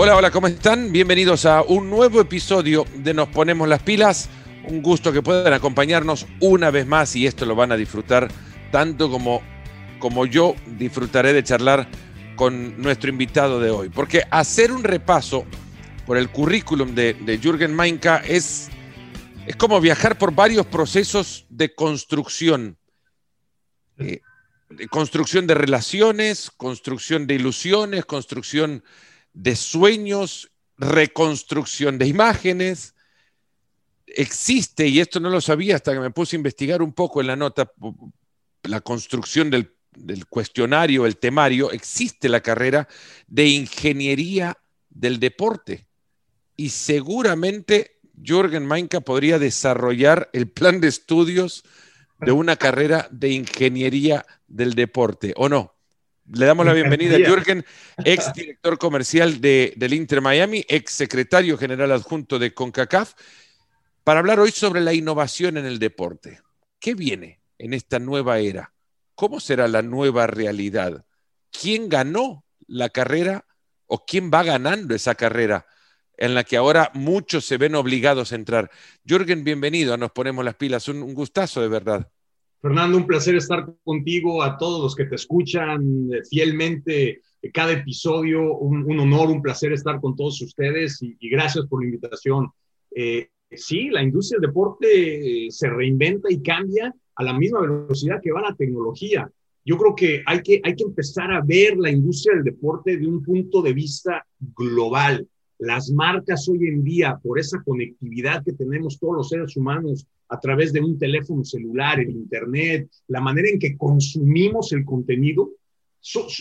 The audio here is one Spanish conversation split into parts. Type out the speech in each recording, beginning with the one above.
Hola, hola, ¿cómo están? Bienvenidos a un nuevo episodio de Nos Ponemos las Pilas. Un gusto que puedan acompañarnos una vez más y esto lo van a disfrutar tanto como, como yo disfrutaré de charlar con nuestro invitado de hoy. Porque hacer un repaso por el currículum de, Jürgen Mainka es, es como viajar por varios procesos de construcción. Eh, de construcción de relaciones, construcción de ilusiones, construcción de sueños, reconstrucción de imágenes. Existe, y esto no lo sabía hasta que me puse a investigar un poco en la nota, la construcción del, cuestionario, el temario, existe la carrera de ingeniería del deporte. Y seguramente Jürgen Mainka podría desarrollar el plan de estudios de una carrera de ingeniería del deporte, ¿o no? Le damos la bienvenida a Jürgen, ex director comercial de, del Inter Miami, ex secretario general adjunto de CONCACAF, para hablar hoy sobre la innovación en el deporte. ¿Qué viene en esta nueva era? ¿Cómo será la nueva realidad? ¿Quién ganó la carrera o quién va ganando esa carrera en la que ahora muchos se ven obligados a entrar? Jürgen, bienvenido, Nos Ponemos las Pilas, un, un gustazo de verdad. Fernando, un placer estar contigo, a todos los que te escuchan fielmente cada episodio, un, honor, un placer estar con todos ustedes y, y gracias por la invitación. Eh, sí, la industria del deporte se reinventa y cambia a la misma velocidad que va la tecnología. Yo creo que hay que, hay que empezar a ver la industria del deporte de un punto de vista global. Las marcas hoy en día, por esa conectividad que tenemos todos los seres humanos a través de un teléfono celular, el Internet, la manera en que consumimos el contenido,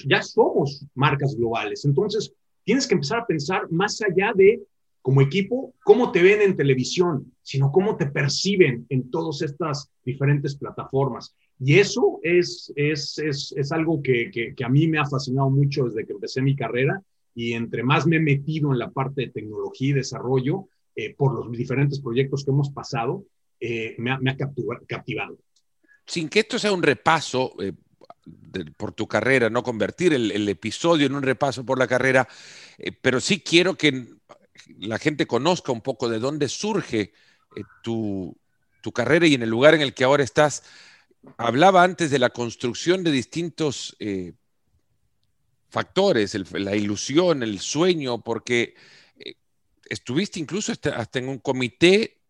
ya somos marcas globales. Entonces, tienes que empezar a pensar más allá de, como equipo, cómo te ven en televisión, sino cómo te perciben en todas estas diferentes plataformas. Y eso es, es, es, es algo que, que a mí me ha fascinado mucho desde que empecé mi carrera y entre más me he metido en la parte de tecnología y desarrollo, eh, por los diferentes proyectos que hemos pasado, eh, me, ha, me, captivado. Sin que esto sea un repaso eh, por tu carrera, no convertir el, episodio en un repaso por la carrera, pero sí quiero que la gente conozca un poco de dónde surge tu, tu carrera y en el lugar en el que ahora estás. Hablaba antes de la construcción de distintos eh, factores, el, la ilusión, el sueño, porque eh, estuviste incluso hasta, en un comité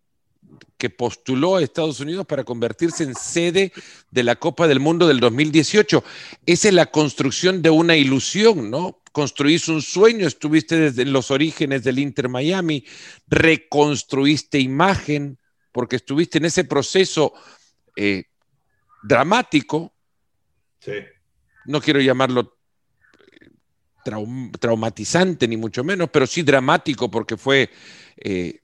que postuló a Estados Unidos para convertirse en sede de la Copa del Mundo del 2018. Esa es la construcción de una ilusión, ¿no? Construiste un sueño, estuviste desde los orígenes del Inter Miami, reconstruiste imagen, porque estuviste en ese proceso eh, dramático. Sí. No quiero llamarlo traum traumatizante, ni mucho menos, pero sí dramático porque fue eh,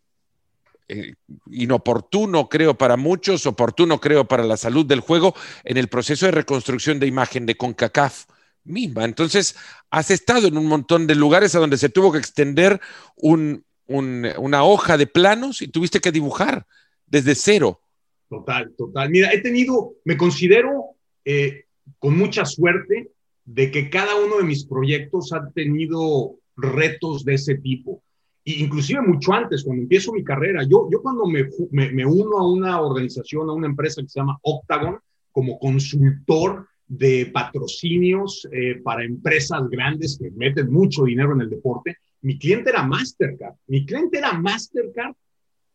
eh, inoportuno, creo, para muchos, oportuno, creo, para la salud del juego en el proceso de reconstrucción de imagen de CONCACAF misma. Entonces, has estado en un montón de lugares a donde se tuvo que extender un, un, una hoja de planos y tuviste que dibujar desde cero. Total, total. Mira, he tenido, me considero eh, con mucha suerte de que cada uno de mis proyectos ha tenido retos de ese tipo. E inclusive mucho antes, cuando empiezo mi carrera, yo, yo cuando me, me, uno a una organización, a una empresa que se llama Octagon, como consultor de patrocinios eh, para empresas grandes que meten mucho dinero en el deporte, mi cliente era Mastercard. Mi cliente era Mastercard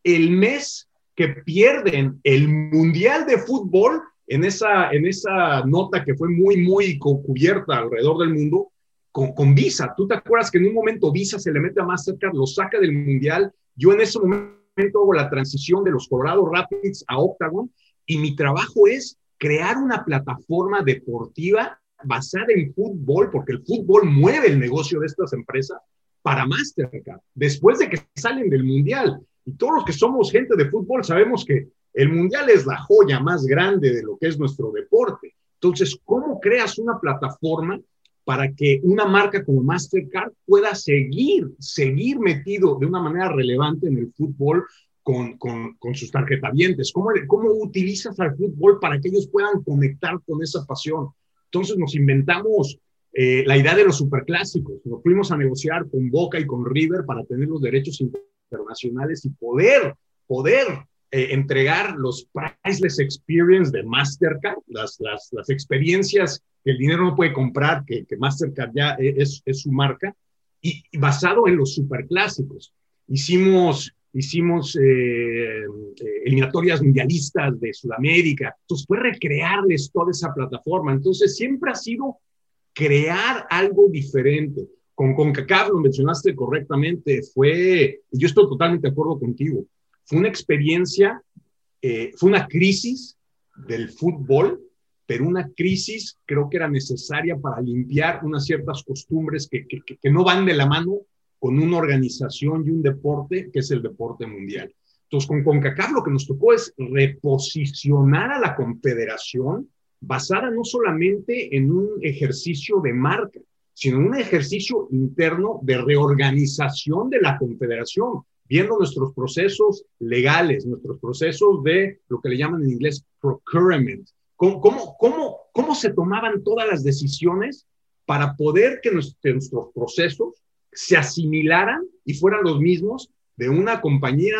el mes que pierden el Mundial de Fútbol en esa, en esa nota que fue muy, muy cubierta alrededor del mundo, con, con, Visa. ¿Tú te acuerdas que en un momento Visa se le mete a Mastercard, lo saca del Mundial? Yo en ese momento hago la transición de los Colorado Rapids a Octagon y mi trabajo es crear una plataforma deportiva basada en fútbol, porque el fútbol mueve el negocio de estas empresas para Mastercard, después de que salen del Mundial. Y todos los que somos gente de fútbol sabemos que el Mundial es la joya más grande de lo que es nuestro deporte. Entonces, ¿cómo creas una plataforma para que una marca como Mastercard pueda seguir, seguir metido de una manera relevante en el fútbol con, con, con sus tarjetavientes? ¿Cómo, ¿Cómo utilizas al fútbol para que ellos puedan conectar con esa pasión? Entonces nos inventamos eh, la idea de los superclásicos. Nos fuimos a negociar con Boca y con River para tener los derechos internacionales y poder, poder eh, entregar los priceless experience de Mastercard, las, las, las, experiencias que el dinero no puede comprar, que, que Mastercard ya es, es su marca, y, basado en los superclásicos. Hicimos, hicimos eh, eliminatorias mundialistas de Sudamérica, entonces fue recrearles toda esa plataforma. Entonces siempre ha sido crear algo diferente. Con CONCACAF, lo mencionaste correctamente, fue, yo estoy totalmente de acuerdo contigo, fue una experiencia, eh, fue una crisis del fútbol, pero una crisis creo que era necesaria para limpiar unas ciertas costumbres que, que, que no van de la mano con una organización y un deporte que es el deporte mundial. Entonces, con CONCACAF lo que nos tocó es reposicionar a la confederación basada no solamente en un ejercicio de marca, sino en un ejercicio interno de reorganización de la confederación, viendo nuestros procesos legales, nuestros procesos de lo que le llaman en inglés procurement, cómo, cómo, cómo, se tomaban todas las decisiones para poder que nuestros procesos se asimilaran y fueran los mismos de una compañía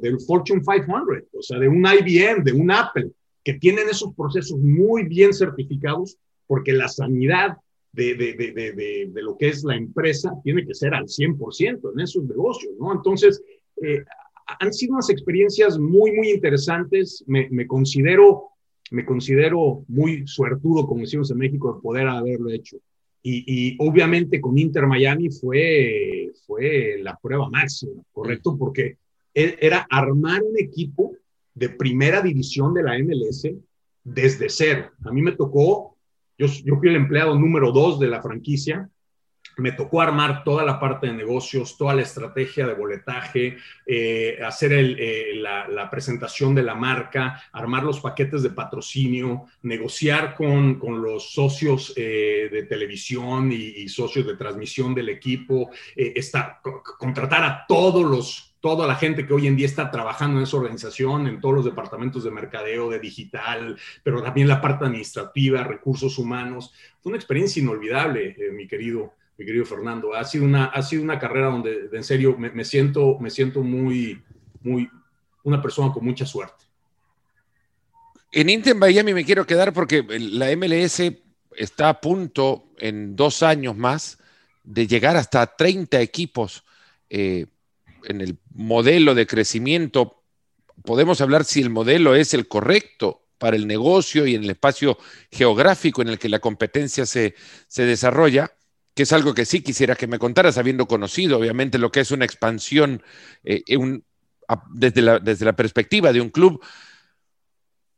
del Fortune 500, o sea, de un IBM, de un Apple, que tienen esos procesos muy bien certificados, porque la sanidad de, de, de, de, lo que es la empresa tiene que ser al 100% en esos negocios, ¿no? Entonces, eh, han sido unas experiencias muy, muy interesantes. Me, me, considero, me considero muy suertudo, como decimos en México, de poder haberlo hecho. Y, y, obviamente con Inter Miami fue, fue la prueba máxima, ¿correcto? Porque e, era armar un equipo de primera división de la MLS desde cero. A mí me tocó, yo, fui el empleado número dos de la franquicia, me tocó armar toda la parte de negocios, toda la estrategia de boletaje, eh, hacer eh, la, presentación de la marca, armar los paquetes de patrocinio, negociar con, con los socios eh, de televisión y, y, socios de transmisión del equipo, está, contratar a todos los toda la gente que hoy en día está trabajando en esa organización, en todos los departamentos de mercadeo, de digital, pero también la parte administrativa, recursos humanos. Fue una experiencia inolvidable, mi querido mi querido Fernando. Ha sido una, ha sido una carrera donde, en serio, me, siento, me siento muy, muy, una persona con mucha suerte. En Inter Miami me quiero quedar porque la MLS está a punto en dos años más de llegar hasta 30 equipos. Eh, en el modelo de crecimiento, podemos hablar si el modelo es el correcto para el negocio y en el espacio geográfico en el que la competencia se, se desarrolla, es algo que sí quisiera que me contaras, habiendo conocido obviamente lo que es una expansión eh, la, desde la perspectiva de un club.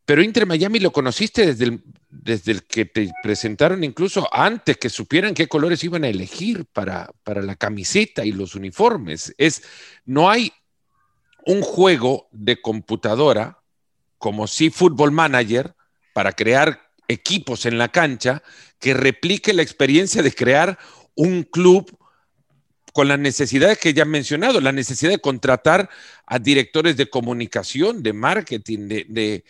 Pero Inter Miami lo conociste desde el, desde el que te presentaron incluso antes que supieran qué colores iban a elegir para, para la camiseta y los uniformes. Es, no hay un juego de computadora como si Football Manager para crear equipos en la cancha que replique la experiencia de crear un club con las necesidades que ya han mencionado, la necesidad de contratar a directores de comunicación, de marketing, de, de,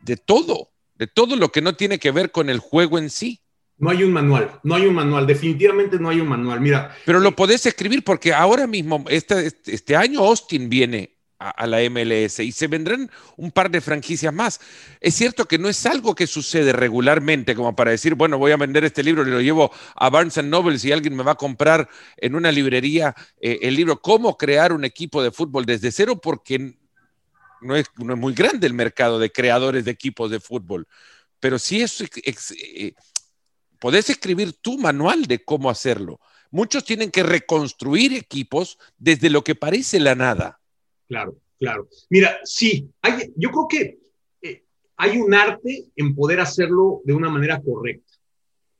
de todo de todo lo que no tiene que ver con el juego en sí. No hay un manual, no hay un manual, definitivamente no hay un manual. Mira. Pero lo podés escribir porque ahora mismo, este, este año Austin viene a, la MLS y se vendrán un par de franquicias más. Es cierto que no es algo que sucede regularmente como para decir, bueno, voy a vender este libro y lo llevo a Barnes Noble si alguien me va a comprar en una librería eh, el libro Cómo crear un equipo de fútbol desde cero porque no es, no es, muy grande el mercado de creadores de equipos de fútbol, pero sí es, es eh, podés escribir tu manual de cómo hacerlo. Muchos tienen que reconstruir equipos desde lo que parece la nada. Claro, claro. Mira, sí, hay, yo creo que eh, hay un arte en poder hacerlo de una manera correcta.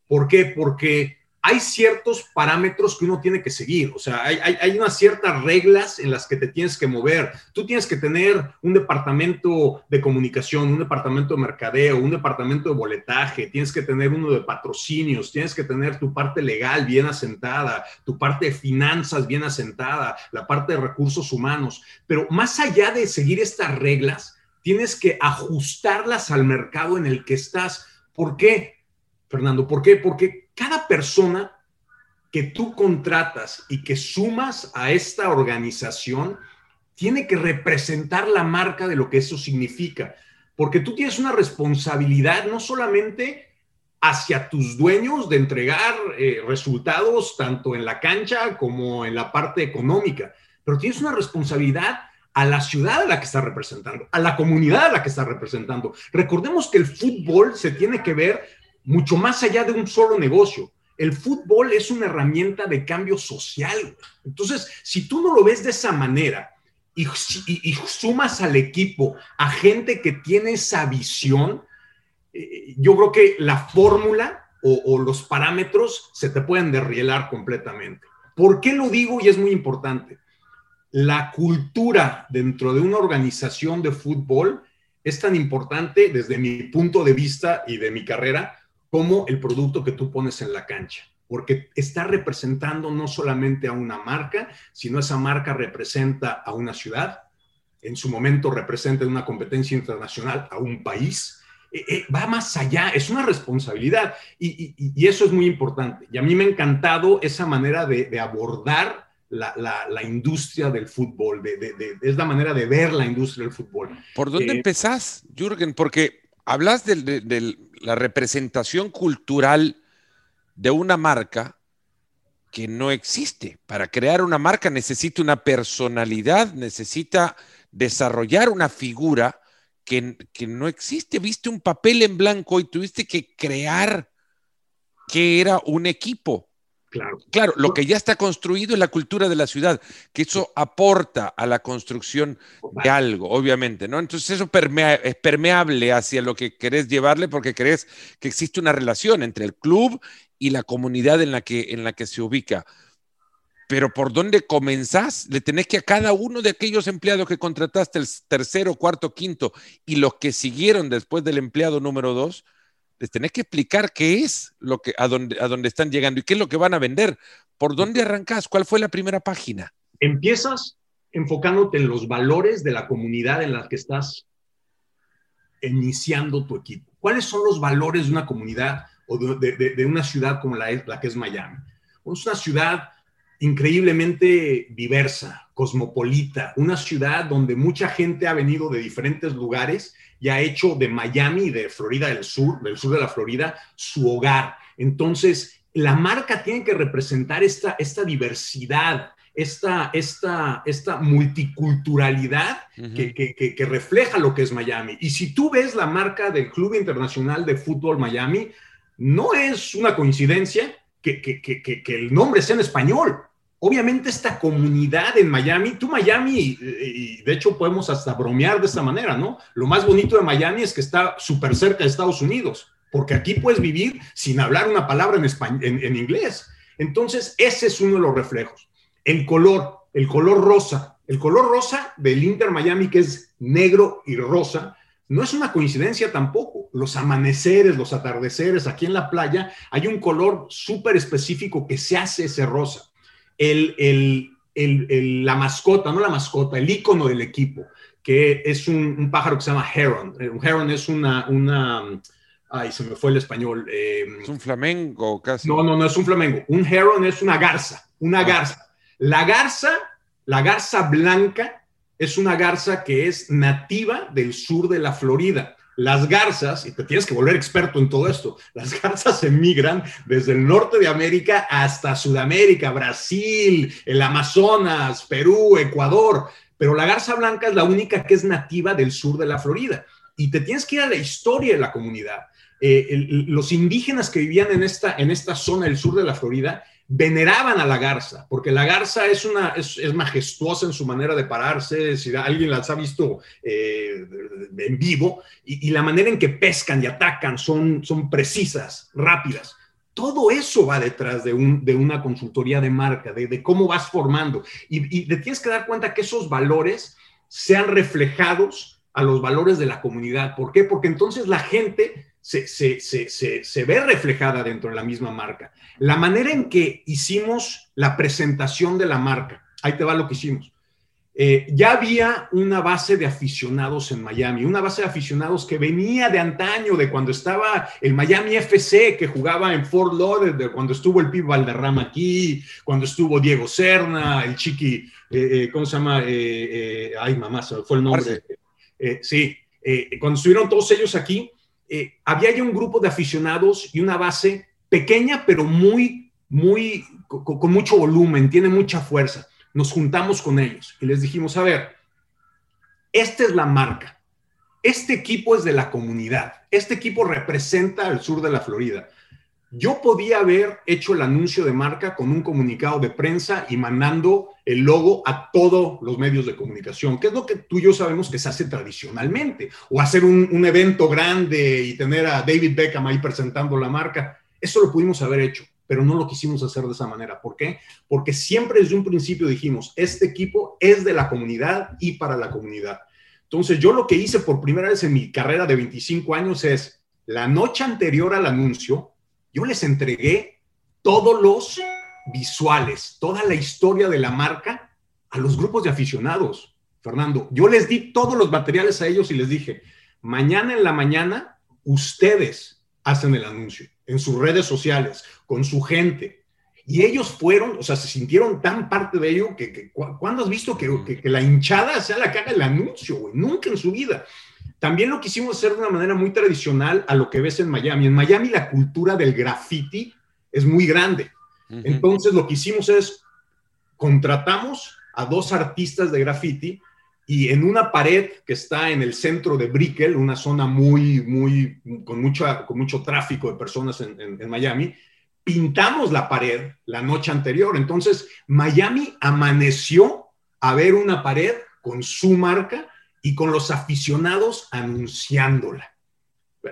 ¿Por qué? Porque hay ciertos parámetros que uno tiene que seguir, o sea, hay, unas ciertas reglas en las que te tienes que mover. Tú tienes que tener un departamento de comunicación, un departamento de mercadeo, un departamento de boletaje, tienes que tener uno de patrocinios, tienes que tener tu parte legal bien asentada, tu parte de finanzas bien asentada, la parte de recursos humanos. Pero más allá de seguir estas reglas, tienes que ajustarlas al mercado en el que estás. ¿Por qué, Fernando? ¿Por qué? Porque cada persona que tú contratas y que sumas a esta organización tiene que representar la marca de lo que eso significa, porque tú tienes una responsabilidad no solamente hacia tus dueños de entregar eh, resultados tanto en la cancha como en la parte económica, pero tienes una responsabilidad a la ciudad a la que está representando, a la comunidad a la que está representando. Recordemos que el fútbol se tiene que ver mucho más allá de un solo negocio. El fútbol es una herramienta de cambio social. Entonces, si tú no lo ves de esa manera y, sumas al equipo a gente que tiene esa visión, eh, yo creo que la fórmula o, o los parámetros se te pueden derrielar completamente. ¿Por qué lo digo? Y es muy importante la cultura dentro de una organización de fútbol es tan importante desde mi punto de vista y de mi carrera como el producto que tú pones en la cancha, porque está representando no solamente a una marca, sino esa marca representa a una ciudad, en su momento representa en una competencia internacional a un país, eh, eh, va más allá, es una responsabilidad y, eso es muy importante. Y a mí me ha encantado esa manera de abordar la, industria del fútbol, es la manera de ver la industria del fútbol. ¿Por dónde eh, empezás, Jürgen? Porque hablas de, la representación cultural de una marca que no existe. Para crear una marca necesita una personalidad, necesita desarrollar una figura que, que, no existe. Viste un papel en blanco y tuviste que crear que era un equipo. Claro. Claro, lo que ya está construido es la cultura de la ciudad, que eso aporta a la construcción de algo, obviamente, ¿no? Entonces eso es permeable hacia lo que querés llevarle porque crees que existe una relación entre el club y la comunidad en la que, en la que se ubica. Pero ¿por dónde comenzás? Le tenés que a cada uno de aquellos empleados que contrataste, el tercero, cuarto, quinto, y los que siguieron después del empleado número dos, les tenés que explicar qué es lo que, a dónde, a dónde están llegando y qué es lo que van a vender. ¿Por dónde arrancás? ¿Cuál fue la primera página? Empiezas enfocándote en los valores de la comunidad en la que estás iniciando tu equipo. ¿Cuáles son los valores de una comunidad o de, una ciudad como la, la que es Miami? Es una ciudad increíblemente diversa, cosmopolita, una ciudad donde mucha gente ha venido de diferentes lugares y ha hecho de Miami y de Florida del Sur, del sur de la Florida, su hogar. Entonces, la marca tiene que representar esta, esta diversidad, esta, esta, esta multiculturalidad que, que, que, refleja lo que es Miami. Y si tú ves la marca del Club Internacional de Fútbol Miami, no es una coincidencia que, que el nombre sea en español obviamente esta comunidad en Miami, tú Miami, y de hecho podemos hasta bromear de esta manera, ¿no? Lo más bonito de Miami es que está súper cerca de Estados Unidos, porque aquí puedes vivir sin hablar una palabra en, en, inglés. Entonces, ese es uno de los reflejos. El color, el color rosa, el color rosa del Inter Miami, que es negro y rosa, no es una coincidencia tampoco. Los amaneceres, los atardeceres aquí en la playa, hay un color súper específico que se hace ese rosa el, la mascota, no la mascota, el icono del equipo, que es un, pájaro que se llama heron. Eh, un heron es una, una, ay, se me fue el español. Eh, es un flamenco casi. No, no, no es un flamenco. Un heron es una garza, una ah. garza. La garza, la garza blanca, es una garza que es nativa del sur de la Florida. Las garzas, y te tienes que volver experto en todo esto, las garzas emigran desde el norte de América hasta Sudamérica, Brasil, el Amazonas, Perú, Ecuador, pero la garza blanca es la única que es nativa del sur de la Florida. Y te tienes que ir a la historia de la comunidad. Eh, los indígenas que vivían en esta, en esta zona del sur de la Florida veneraban a la garza, porque la garza es, una, es, majestuosa en su manera de pararse, si alguien las ha visto eh, en vivo, y, la manera en que pescan y atacan son, son precisas, rápidas. Todo eso va detrás de, un, de una consultoría de marca, de, cómo vas formando. Y, y te tienes que dar cuenta que esos valores sean reflejados a los valores de la comunidad. ¿Por qué? Porque entonces la gente se, se, ve reflejada dentro de la misma marca. La manera en que hicimos la presentación de la marca, ahí te va lo que hicimos. eh, ya había una base de aficionados en Miami, una base de aficionados que venía de antaño, de cuando estaba el Miami FC, que jugaba en Fort Lauderdale, de cuando estuvo el Pib Valderrama aquí, cuando estuvo Diego Serna, el Chiqui, eh, eh, ¿cómo se llama? ay, mamá, se fue el nombre. sí, cuando estuvieron todos ellos aquí, había ya un grupo de aficionados y una base pequeña, pero muy, muy, con mucho volumen, tiene mucha fuerza. Nos juntamos con ellos y les dijimos, a ver, esta es la marca, este equipo es de la comunidad, este equipo representa al sur de la Florida. Yo podía haber hecho el anuncio de marca con un comunicado de prensa y mandando el logo a todos los medios de comunicación, que es lo que tú y yo sabemos que se hace tradicionalmente, o hacer un, evento grande y tener a David Beckham ahí presentando la marca. Eso lo pudimos haber hecho pero no lo quisimos hacer de esa manera. ¿Por qué? Porque siempre desde un principio dijimos, este equipo es de la comunidad y para la comunidad. Entonces, yo lo que hice por primera vez en mi carrera de 25 años es, la noche anterior al anuncio, yo les entregué todos los visuales, toda la historia de la marca a los grupos de aficionados. Fernando, yo les di todos los materiales a ellos y les dije, mañana en la mañana, ustedes hacen el anuncio en sus redes sociales, con su gente. Y ellos fueron, o sea, se sintieron tan parte de ello que, ¿cuándo has visto que, la hinchada sea la que haga el anuncio, güey? Nunca en su vida. También lo quisimos hacer de una manera muy tradicional a lo que ves en Miami. En Miami la cultura del graffiti es muy grande. Entonces lo que hicimos es, contratamos a dos artistas de graffiti y en una pared que está en el centro de Brickell, una zona muy, muy, con, mucha, con mucho tráfico de personas en, en, Miami, pintamos la pared la noche anterior. Entonces, Miami amaneció a ver una pared con su marca y con los aficionados anunciándola.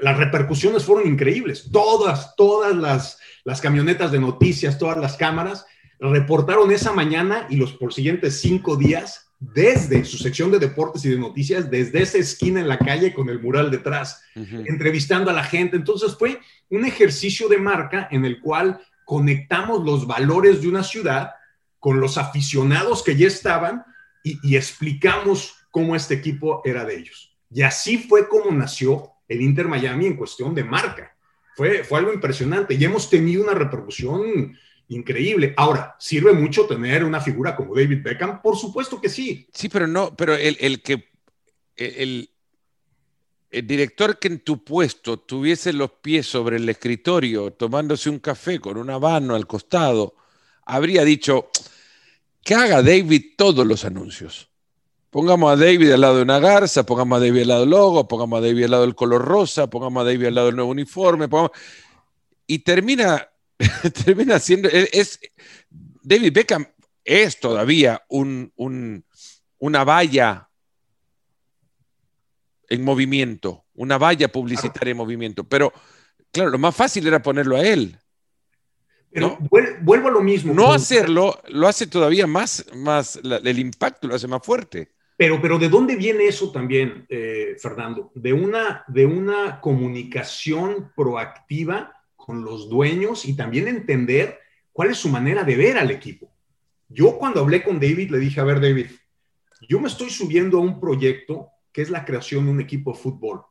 Las repercusiones fueron increíbles. Todas, todas las, las camionetas de noticias, todas las cámaras reportaron esa mañana y los por siguientes cinco días desde su sección de deportes y de noticias, desde esa esquina en la calle con el mural detrás, entrevistando a la gente. Entonces fue un ejercicio de marca en el cual conectamos los valores de una ciudad con los aficionados que ya estaban y, explicamos cómo este equipo era de ellos. Y así fue como nació el Inter Miami en cuestión de marca. Fue, fue algo impresionante y hemos tenido una repercusión increíble. Ahora, ¿sirve mucho tener una figura como David Beckham? Por supuesto que sí. Sí, pero no, pero el, que el, el, director que en tu puesto tuviese los pies sobre el escritorio tomándose un café con un habano al costado, habría dicho que haga David todos los anuncios. Pongamos a David al lado de una garza, pongamos a David al lado del logo, pongamos a David al lado del color rosa, pongamos a David al lado del nuevo uniforme, y termina termina siendo, es, David Beckham es todavía un, una valla en movimiento, una valla publicitaria en movimiento, pero claro, lo más fácil era ponerlo a él. Pero vuelvo a lo mismo. No hacerlo lo hace todavía más, más el impacto lo hace más fuerte. Pero, pero ¿de dónde viene eso también, eh, Fernando? De una, de una comunicación proactiva con los dueños y también entender cuál es su manera de ver al equipo. Yo cuando hablé con David le dije, a ver David, yo me estoy subiendo a un proyecto que es la creación de un equipo de fútbol.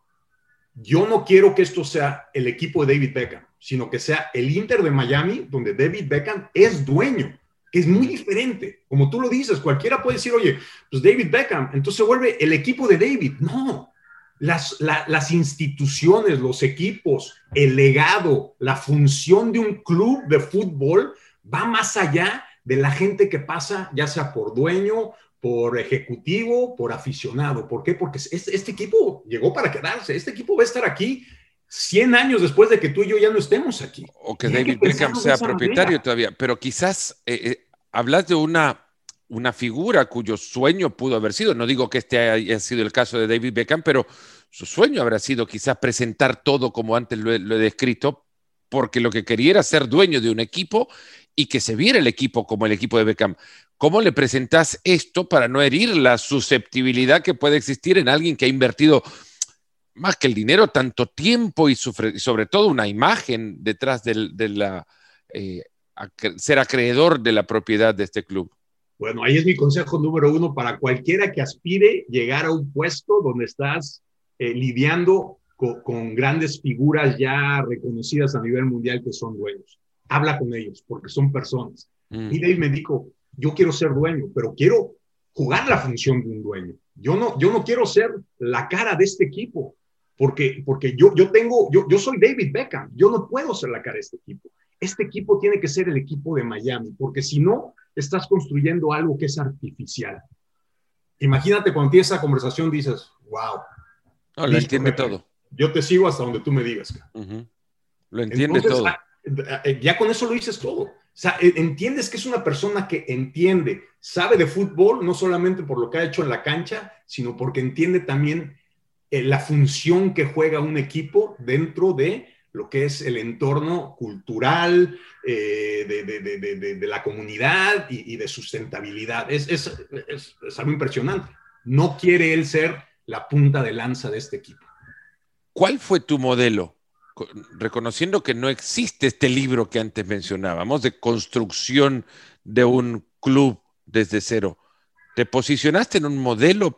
Yo no quiero que esto sea el equipo de David Beckham, sino que sea el Inter de Miami, donde David Beckham es dueño, es muy diferente. Como tú lo dices, cualquiera puede decir, oye, pues David Beckham, entonces se vuelve el equipo de David. No, las, las, instituciones, los equipos, el legado, la función de un club de fútbol va más allá de la gente que pasa, ya sea por dueño, por ejecutivo, por aficionado. ¿Por qué? Porque este, este equipo llegó para quedarse. Este equipo va a estar aquí 100 años después de que tú y yo ya no estemos aquí. O que David Beckham sea propietario todavía. Pero quizás eh, eh, hablas de una una figura cuyo sueño pudo haber sido, no digo que este haya sido el caso de David Beckham, pero su sueño habrá sido quizás presentar todo como antes lo he, descrito, porque lo que quería era ser dueño de un equipo y que se viera el equipo como el equipo de Beckham. ¿Cómo le presentas esto para no herir la susceptibilidad que puede existir en alguien que ha invertido más que el dinero, tanto tiempo y, sobre todo una imagen detrás de la, eh, ser acreedor de la propiedad de este club? Bueno, ahí es mi consejo número uno para cualquiera que aspire llegar a un puesto donde estás eh, lidiando con, grandes figuras ya reconocidas a nivel mundial que son dueños. Habla con ellos porque son personas. Mm. Y Dave me dijo, yo quiero ser dueño, pero quiero jugar la función de un dueño. Yo no, yo no quiero ser la cara de este equipo, porque, porque yo, yo tengo, yo, yo soy David Beckham, yo no puedo ser la cara de este equipo. Este equipo tiene que ser el equipo de Miami, porque si no, estás construyendo algo que es artificial. Imagínate cuando tienes esa conversación, dices, wow. No, lo entiende todo. Yo te sigo hasta donde tú me digas. Lo entiende todo. Ah, eh, ya con eso lo dices todo. O sea, e, entiendes que es una persona que entiende, sabe de fútbol, no solamente por lo que ha hecho en la cancha, sino porque entiende también eh, la función que juega un equipo dentro de lo que es el entorno cultural, eh, de, la comunidad y, de sustentabilidad. Es, es, algo impresionante. No quiere él ser la punta de lanza de este equipo. ¿Cuál fue tu modelo? Reconociendo que no existe este libro que antes mencionábamos de construcción de un club desde cero. ¿Te posicionaste en un modelo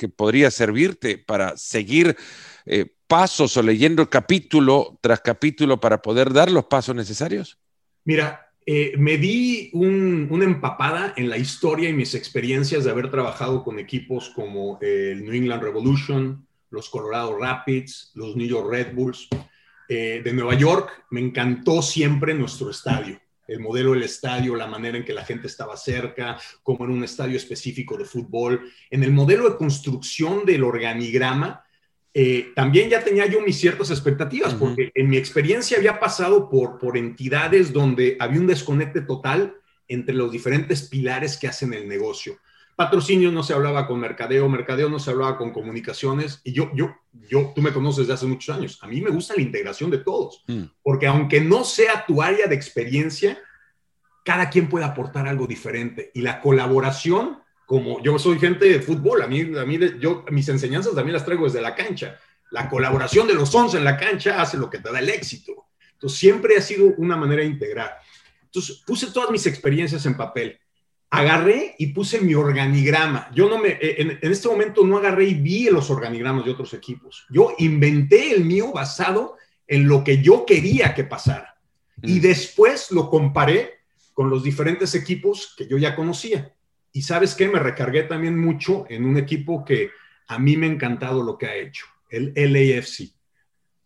que podría servirte para seguir eh, pasos o leyendo capítulo tras capítulo para poder dar los pasos necesarios? Mira, eh, me di una empapada en la historia y mis experiencias de haber trabajado con equipos como el New England Revolution, los Colorado Rapids, los New York Red Bulls. Eh, de Nueva York, me encantó siempre nuestro estadio el modelo del estadio, la manera en que la gente estaba cerca, como en un estadio específico de fútbol. En el modelo de construcción del organigrama, eh, también ya tenía yo mis ciertas expectativas, porque en mi experiencia había pasado por, por entidades donde había un desconecte total entre los diferentes pilares que hacen el negocio. Patrocinio no se hablaba con mercadeo, mercadeo no se hablaba con comunicaciones, y yo, yo, yo, tú me conoces de hace muchos años, a mí me gusta la integración de todos, mm. porque aunque no sea tu área de experiencia, cada quien puede aportar algo diferente, y la colaboración como yo soy gente de fútbol, a mí, a mí yo, mis enseñanzas también las traigo desde la cancha. La colaboración de los 11 en la cancha hace lo que te da el éxito. Entonces, siempre ha sido una manera de integrar. Entonces, puse todas mis experiencias en papel. Agarré y puse mi organigrama. Yo no me, en, en este momento no agarré y vi los organigramas de otros equipos. Yo inventé el mío basado en lo que yo quería que pasara. Y mm. después lo comparé con los diferentes equipos que yo ya conocía. Y sabes qué, me recargué también mucho en un equipo que a mí me ha encantado lo que ha hecho, el LAFC.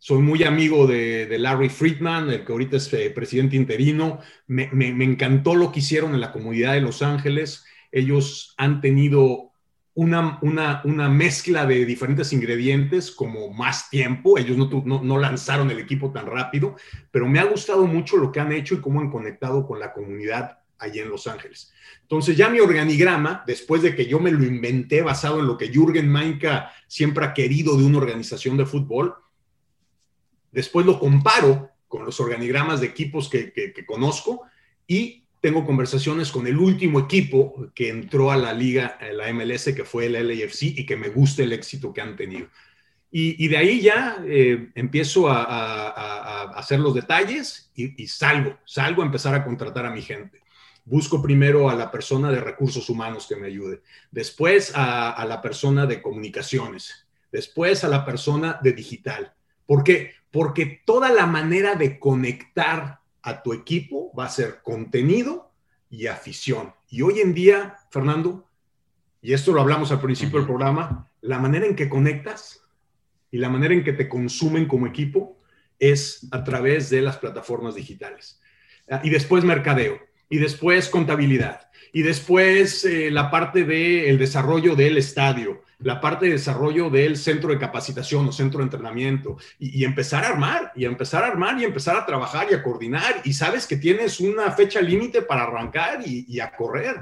Soy muy amigo de, Larry Friedman, el que ahorita es eh, presidente interino. Me, encantó lo que hicieron en la comunidad de Los Ángeles. Ellos han tenido una, una, mezcla de diferentes ingredientes, como más tiempo. Ellos no, no, no, lanzaron el equipo tan rápido, pero me ha gustado mucho lo que han hecho y cómo han conectado con la comunidad allí en Los Ángeles. Entonces ya mi organigrama, después de que yo me lo inventé basado en lo que Jürgen Mainka siempre ha querido de una organización de fútbol, después lo comparo con los organigramas de equipos que, conozco y tengo conversaciones con el último equipo que entró a la liga, a la MLS, que fue el LAFC, y que me gusta el éxito que han tenido. Y, de ahí ya eh, empiezo a, hacer los detalles y, salgo, salgo a empezar a contratar a mi gente busco primero a la persona de recursos humanos que me ayude, después a, la persona de comunicaciones, después a la persona de digital. ¿Por qué? Porque toda la manera de conectar a tu equipo va a ser contenido y afición. Y hoy en día, Fernando, y esto lo hablamos al principio del programa, la manera en que conectas y la manera en que te consumen como equipo es a través de las plataformas digitales. Ah, y después mercadeo y después contabilidad, y después eh, la parte del desarrollo del estadio, la parte de desarrollo del centro de capacitación o centro de entrenamiento, y, empezar a armar, y empezar a armar, y empezar a trabajar y a coordinar, y sabes que tienes una fecha límite para arrancar y, a correr,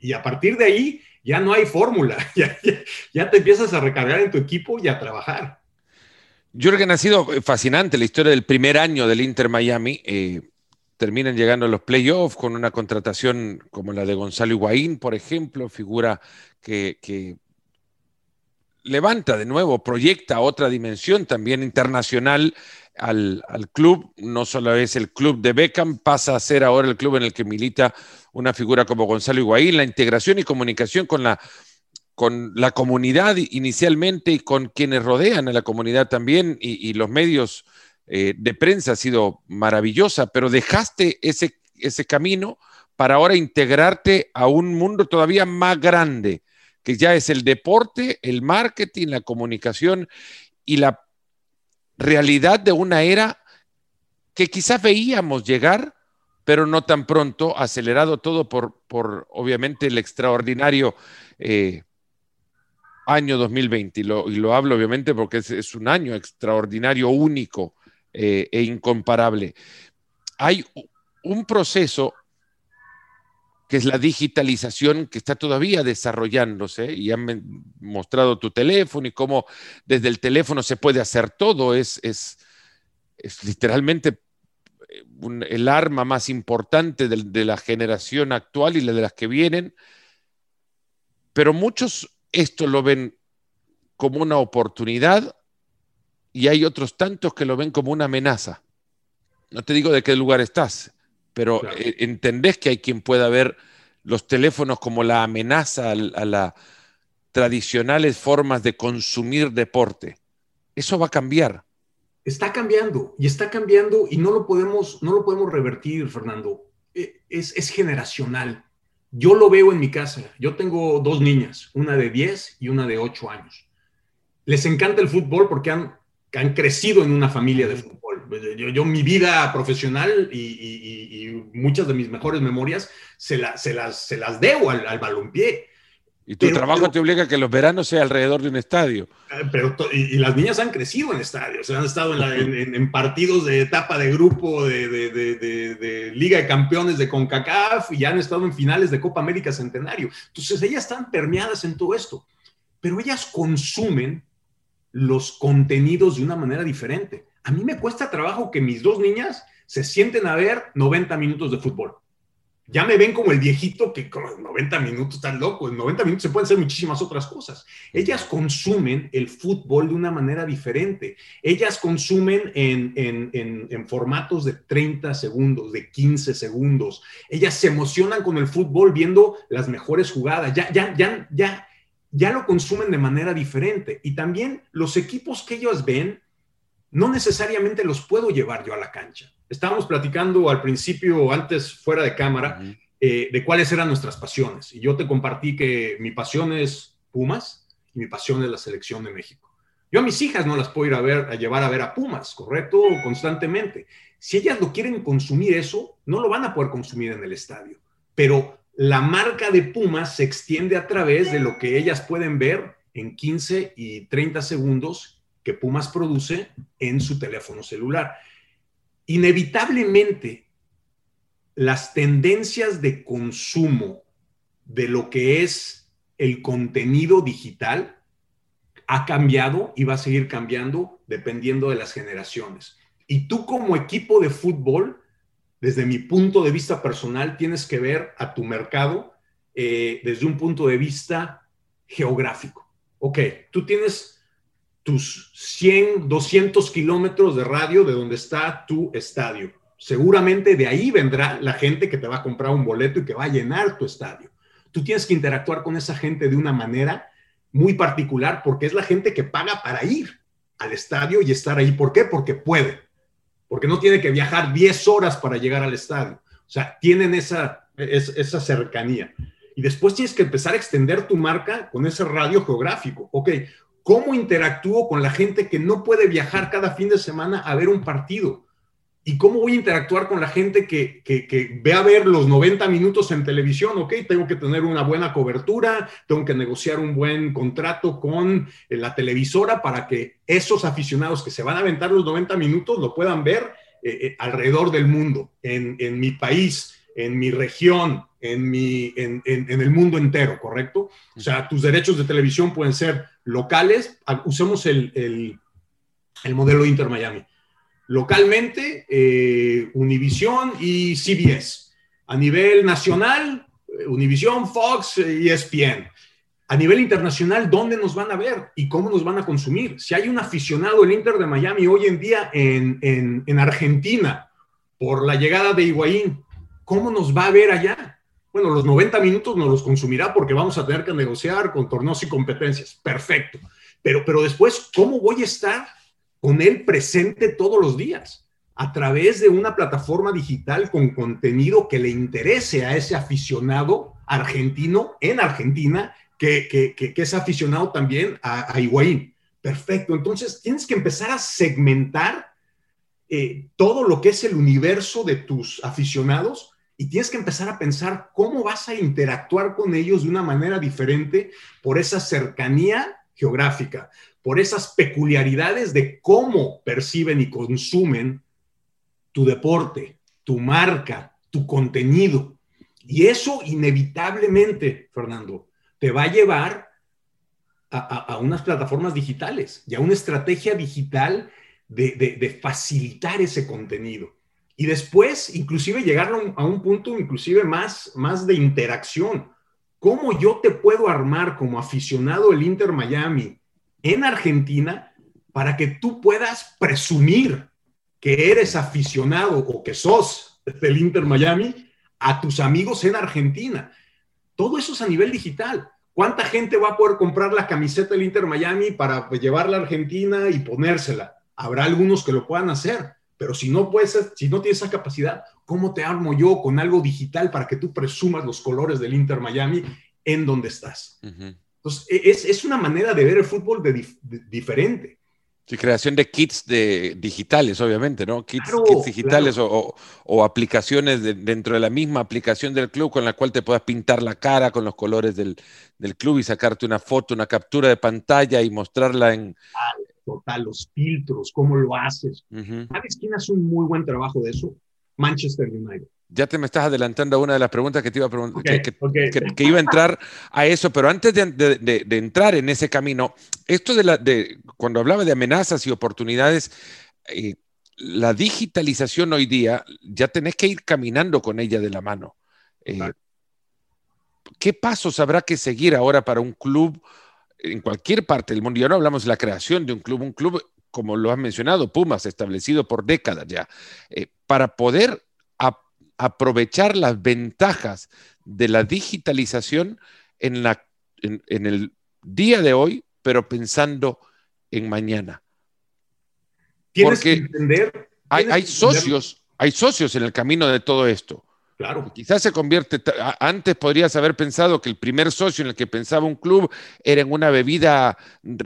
y, a partir de ahí ya no hay fórmula, ya, te empiezas a recargar en tu equipo y a trabajar. Jürgen, ha sido fascinante la historia del primer año del Inter Miami. Eh, terminan llegando a los playoffs con una contratación como la de Gonzalo Higuaín, por ejemplo, figura que, levanta de nuevo, proyecta otra dimensión también internacional al, club, no solo es el club de Beckham, pasa a ser ahora el club en el que milita una figura como Gonzalo Higuaín, la integración y comunicación con la, con la comunidad inicialmente y con quienes rodean a la comunidad también y, los medios eh, de prensa ha sido maravillosa, pero dejaste ese, ese camino para ahora integrarte a un mundo todavía más grande, que ya es el deporte, el marketing, la comunicación y la realidad de una era que quizás veíamos llegar, pero no tan pronto, acelerado todo por, por obviamente, el extraordinario eh, año 2020. Y lo, y lo, hablo, obviamente, porque es, un año extraordinario, único eh, e incomparable. Hay un proceso que es la digitalización que está todavía desarrollándose y han mostrado tu teléfono y cómo desde el teléfono se puede hacer todo. Es, es, es literalmente eh, el arma más importante de, de, la generación actual y la de las que vienen. Pero muchos esto lo ven como una oportunidad y hay otros tantos que lo ven como una amenaza. No te digo de qué lugar estás, pero eh, entendés que hay quien pueda ver los teléfonos como la amenaza a, las tradicionales formas de consumir deporte. Eso va a cambiar. Está cambiando y está cambiando y no lo podemos, no lo podemos revertir, Fernando. E, es, es generacional. Yo lo veo en mi casa. Yo tengo dos niñas, una de 10 y una de 8 años. Les encanta el fútbol porque han, han crecido en una familia de fútbol yo, mi vida profesional y, muchas de mis mejores memorias se, se, las, se las debo al, al balompié. Y tu trabajo te obliga a que los veranos sea alrededor de un estadio. Eh, pero y, las niñas han crecido en estadios, han estado en, partidos de etapa de grupo de, de, Liga de Campeones de CONCACAF y han estado en finales de Copa América Centenario. Entonces ellas están permeadas en todo esto, pero ellas consumen los contenidos de una manera diferente. A mí me cuesta trabajo que mis dos niñas se sienten a ver 90 minutos de fútbol. Ya me ven como el viejito que con 90 minutos están loco. En 90 minutos se pueden hacer muchísimas otras cosas. Ellas consumen el fútbol de una manera diferente. Ellas consumen en, en, formatos de 30 segundos, de 15 segundos. Ellas se emocionan con el fútbol viendo las mejores jugadas. Ya, ya, ya, ya, ya lo consumen de manera diferente. Y también los equipos que ellos ven no necesariamente los puedo llevar yo a la cancha. Estábamos platicando al principio, antes fuera de cámara, eh, de cuáles eran nuestras pasiones. Y yo te compartí que mi pasión es Pumas y mi pasión es la selección de México. Yo a mis hijas no las puedo ir a ver, a llevar a ver a Pumas, ¿correcto? Constantemente. Si ellas lo quieren consumir eso, no lo van a poder consumir en el estadio. Pero la marca de Pumas se extiende a través de lo que ellas pueden ver en 15 y 30 segundos que Pumas produce en su teléfono celular. Inevitablemente, las tendencias de consumo de lo que es el contenido digital ha cambiado y va a seguir cambiando dependiendo de las generaciones. Y tú como equipo de fútbol, desde mi punto de vista personal, tienes que ver a tu mercado eh, desde un punto de vista geográfico. Ok, tú tienes tus 100, 200 kilómetros de radio de donde está tu estadio. Seguramente de ahí vendrá la gente que te va a comprar un boleto y que va a llenar tu estadio. Tú tienes que interactuar con esa gente de una manera muy particular porque es la gente que paga para ir al estadio y estar ahí. ¿Por qué? Porque puede. Porque no tiene que viajar 10 horas para llegar al estadio. O sea, tienen esa, esa cercanía. Y después tienes que empezar a extender tu marca con ese radio geográfico. Ok, ¿Cómo interactúo con la gente que no puede viajar cada fin de semana a ver un partido? ¿Y cómo voy a interactuar con la gente que, ve a ver los 90 minutos en televisión? Ok, tengo que tener una buena cobertura, tengo que negociar un buen contrato con eh, la televisora para que esos aficionados que se van a aventar los 90 minutos lo puedan ver eh, eh, alrededor del mundo, en, en mi país, en mi región, en, mi, en, el mundo entero, ¿correcto? O sea, tus derechos de televisión pueden ser locales, ah, usemos el, modelo Inter Miami. Localmente, eh, Univision y CBS. A nivel nacional, Univision, Fox y ESPN. a nivel internacional, ¿dónde nos van a ver y cómo nos van a consumir? Si hay un aficionado del Inter de Miami hoy en día en, en, Argentina por la llegada de Higuaín, ¿cómo nos va a ver allá? Bueno, los 90 minutos nos los consumirá porque vamos a tener que negociar con torneos y competencias. Perfecto. Pero, pero después, ¿cómo voy a estar con él presente todos los días? A través de una plataforma digital con contenido que le interese a ese aficionado argentino en Argentina que, es aficionado también a, a Higuaín. Perfecto, entonces tienes que empezar a segmentar eh, todo lo que es el universo de tus aficionados y tienes que empezar a pensar cómo vas a interactuar con ellos de una manera diferente por esa cercanía geográfica, por esas peculiaridades de cómo perciben y consumen tu deporte, tu marca, tu contenido. Y eso inevitablemente, Fernando, te va a llevar a, unas plataformas digitales y a una estrategia digital de, facilitar ese contenido. Y después, inclusive, llegar a un, punto inclusive más, más de interacción. ¿Cómo yo te puedo armar como aficionado del Inter Miami en Argentina para que tú puedas presumir que eres aficionado o que sos del Inter Miami a tus amigos en Argentina? Todo eso es a nivel digital. ¿Cuánta gente va a poder comprar la camiseta del Inter Miami para llevarla a Argentina y ponérsela? Habrá algunos que lo puedan hacer, pero si no puedes, si no tienes esa capacidad, ¿cómo te armo yo con algo digital para que tú presumas los colores del Inter Miami en donde estás? Entonces, e, es, una manera de ver el fútbol de diferente. Sí, creación de kits de, digitales, obviamente, ¿no? Kits, digitales o, aplicaciones dentro de la misma aplicación del club con la cual te puedas pintar la cara con los colores del, club y sacarte una foto, una captura de pantalla y mostrarla en... Total, los filtros, cómo lo haces. ¿Sabes quién hace un muy buen trabajo de eso? Manchester United ya te me estás adelantando a una de las preguntas que te iba a preguntar, que, iba a entrar a eso, pero antes de, entrar en ese camino, esto de, la, de cuando hablaba de amenazas y oportunidades, eh, la digitalización hoy día ya tenés que ir caminando con ella de la mano. Eh, ¿Qué pasos habrá que seguir ahora para un club en cualquier parte del mundo? Ya no hablamos de la creación de un club, un club, como lo has mencionado, Pumas, establecido por décadas ya, eh, para poder aprovechar las ventajas de la digitalización en, la, en, el día de hoy, pero pensando en mañana. Tienes Porque que entender. Hay, socios, hay socios en el camino de todo esto. Claro. Quizás se convierte, antes podrías haber pensado que el primer socio en el que pensaba un club era en una bebida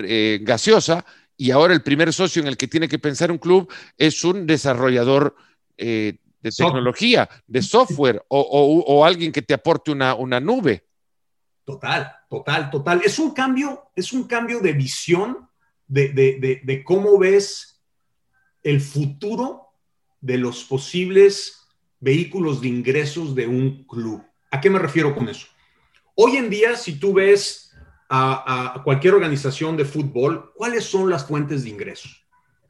eh, gaseosa y ahora el primer socio en el que tiene que pensar un club es un desarrollador eh, de tecnología, de software o, alguien que te aporte una, una nube. Total, total, total. Es un cambio, es un cambio de visión de, cómo ves el futuro de los posibles vehículos de ingresos de un club. ¿A qué me refiero con eso? Hoy en día, si tú ves a, cualquier organización de fútbol, ¿cuáles son las fuentes de ingresos?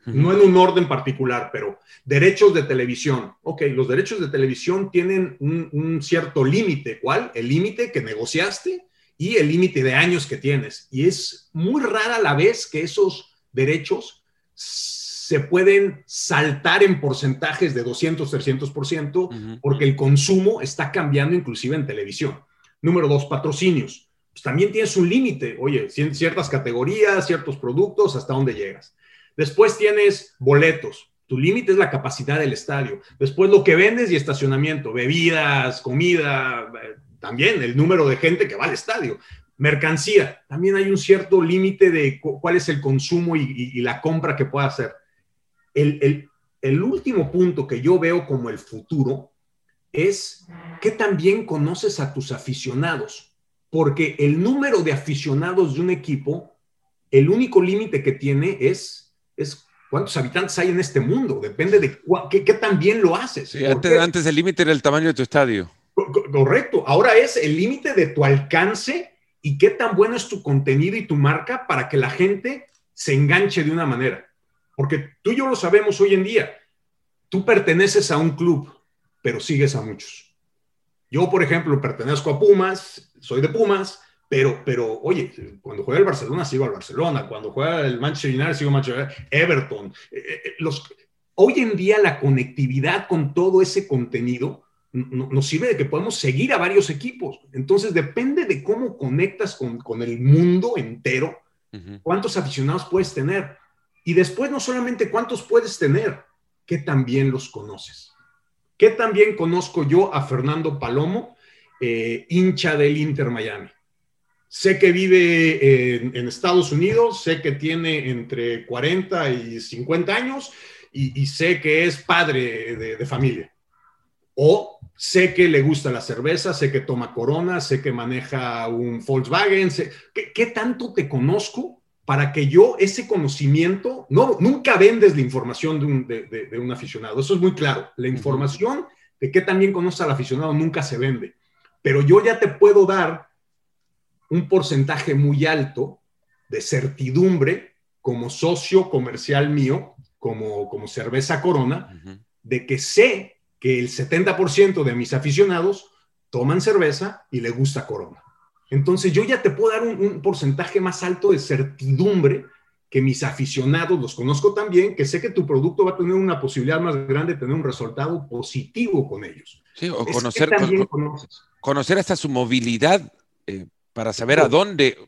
No en un orden particular, pero derechos de televisión. Ok, los derechos de televisión tienen un, cierto límite. ¿Cuál? El límite que negociaste y el límite de años que tienes. Y es muy rara la vez que esos derechos se pueden saltar en porcentajes de 200, 300%, porque el consumo está cambiando inclusive en televisión. Número dos, patrocinios. Pues también tienes un límite. Oye, ciertas categorías, ciertos productos, ¿hasta dónde llegas? Después tienes boletos. Tu límite es la capacidad del estadio. Después lo que vendes y estacionamiento, bebidas, comida, eh, también el número de gente que va al estadio. Mercancía, también hay un cierto límite de cuál es el consumo y, la compra que pueda hacer. El, el último punto que yo veo como el futuro es que también conoces a tus aficionados, porque el número de aficionados de un equipo, el único límite que tiene es es cuántos habitantes hay en este mundo, depende de qué, qué, tan bien lo haces. antes, antes, el límite era el tamaño de tu estadio. Correcto, ahora es el límite de tu alcance y qué tan bueno es tu contenido y tu marca para que la gente se enganche de una manera. Porque tú y yo lo sabemos hoy en día, tú perteneces a un club, pero sigues a muchos. Yo, por ejemplo, pertenezco a Pumas, soy de Pumas, Pero, pero, oye, cuando juega el Barcelona, sigo al Barcelona. Cuando juega el Manchester United, sigo al Manchester United. Everton. Eh, eh, los, hoy en día la conectividad con todo ese contenido nos sirve de que podemos seguir a varios equipos. Entonces, depende de cómo conectas con, con el mundo entero, cuántos aficionados puedes tener. Y después, no solamente cuántos puedes tener, que también los conoces. Que también conozco yo a Fernando Palomo, eh, hincha del Inter Miami. Sé que vive en, Estados Unidos, sé que tiene entre 40 y 50 años y, sé que es padre de, familia. O sé que le gusta la cerveza, sé que toma Corona, sé que maneja un Volkswagen. ¿qué, tanto te conozco para que yo ese conocimiento, no, nunca vendes la información de un, de un aficionado, eso es muy claro. La información de qué también conoce al aficionado nunca se vende. Pero yo ya te puedo dar un porcentaje muy alto de certidumbre como socio comercial mío, como, como cerveza corona, de que sé que el 70% de mis aficionados toman cerveza y le gusta corona. Entonces yo ya te puedo dar un, porcentaje más alto de certidumbre que mis aficionados los conozco también, que sé que tu producto va a tener una posibilidad más grande de tener un resultado positivo con ellos. Sí, o conocer, conocer hasta su movilidad eh, para saber a dónde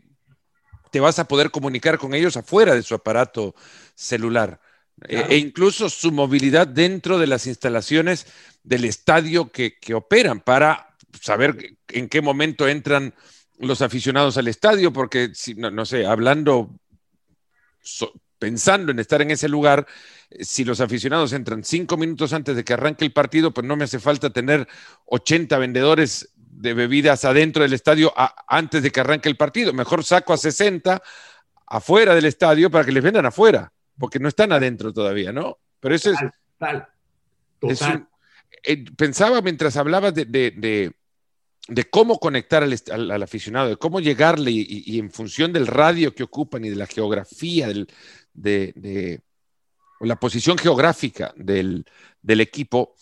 te vas a poder comunicar con ellos afuera de su aparato celular. E, e, incluso su movilidad dentro de las instalaciones del estadio que, operan para saber en qué momento entran los aficionados al estadio, porque, si, no, sé, hablando, pensando en estar en ese lugar, si los aficionados entran cinco minutos antes de que arranque el partido, pues no me hace falta tener 80 vendedores de bebidas adentro del estadio antes de que arranque el partido. Mejor saco a 60 afuera del estadio para que les vendan afuera, porque no están adentro todavía, ¿no? Pero eso es... Total, total. Eh, pensaba mientras hablabas de, de, cómo conectar al, aficionado, de cómo llegarle y, en función del radio que ocupan y de la geografía, del, de, la posición geográfica del, del equipo,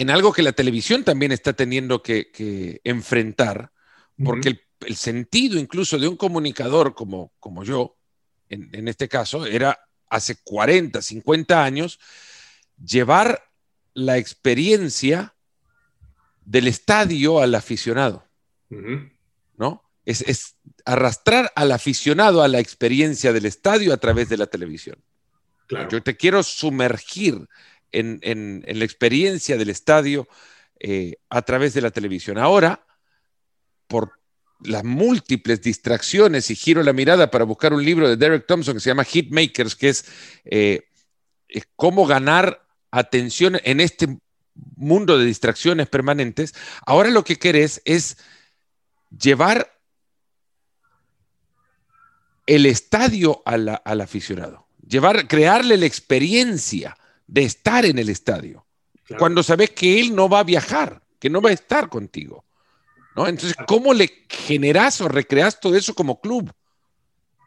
en algo que la televisión también está teniendo que, enfrentar, porque el, sentido incluso de un comunicador como, como yo, en, este caso, era hace 40, 50 años, llevar la experiencia del estadio al aficionado, ¿no? Es, arrastrar al aficionado a la experiencia del estadio a través de la televisión. Yo te quiero sumergir en, la experiencia del estadio eh, a través de la televisión. Ahora, por las múltiples distracciones y giro la mirada para buscar un libro de Derek Thompson que se llama Hitmakers, que es, eh, cómo ganar atención en este mundo de distracciones permanentes. Ahora lo que querés es llevar el estadio al aficionado, llevar, crearle la experiencia de estar en el estadio, cuando sabes que él no va a viajar, que no va a estar contigo. ¿no? Entonces, ¿cómo le generas o recreas todo eso como club?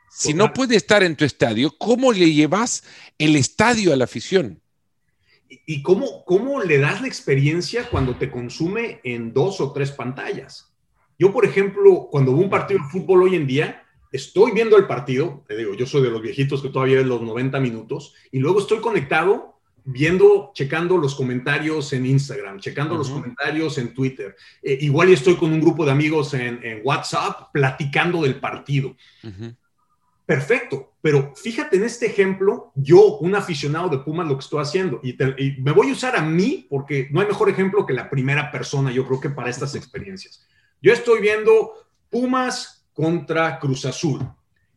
Si no puede estar en tu estadio, ¿cómo le llevas el estadio a la afición? ¿Y cómo, cómo le das la experiencia cuando te consume en dos o tres pantallas? Yo, por ejemplo, cuando veo un partido de fútbol hoy en día, estoy viendo el partido, te digo, yo soy de los viejitos que todavía ven los 90 minutos, y luego estoy conectado viendo, checando los comentarios en Instagram, checando los comentarios en Twitter. Eh, igual estoy con un grupo de amigos en, WhatsApp platicando del partido. Perfecto, pero fíjate en este ejemplo, yo, un aficionado de Pumas, lo que estoy haciendo, y, y, me voy a usar a mí porque no hay mejor ejemplo que la primera persona, yo creo que para estas experiencias. Yo estoy viendo Pumas contra Cruz Azul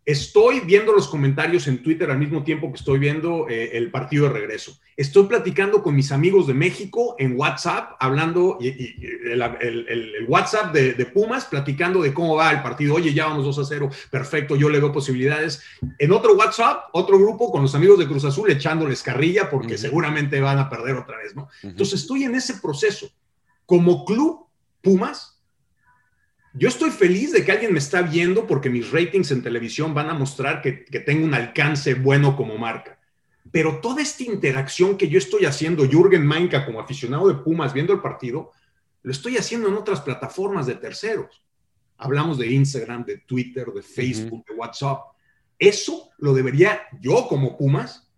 Estoy viendo los comentarios en Twitter al mismo tiempo que estoy viendo eh, el partido de regreso. Estoy platicando con mis amigos de México en WhatsApp, hablando, y, el, WhatsApp de, Pumas, platicando de cómo va el partido. Oye, ya vamos 2 a 0, perfecto, yo le veo posibilidades. En otro WhatsApp, otro grupo con los amigos de Cruz Azul echándoles carrilla porque seguramente van a perder otra vez, ¿no? Entonces estoy en ese proceso. Como club Pumas, yo estoy feliz de que alguien me está viendo porque mis ratings en televisión van a mostrar que, tengo un alcance bueno como marca. Pero toda esta interacción que yo estoy haciendo, Jürgen Mainka como aficionado de Pumas viendo el partido, lo estoy haciendo en otras plataformas de terceros. hablamos de Instagram, de Twitter, de Facebook, de WhatsApp. Eso lo debería yo como Pumas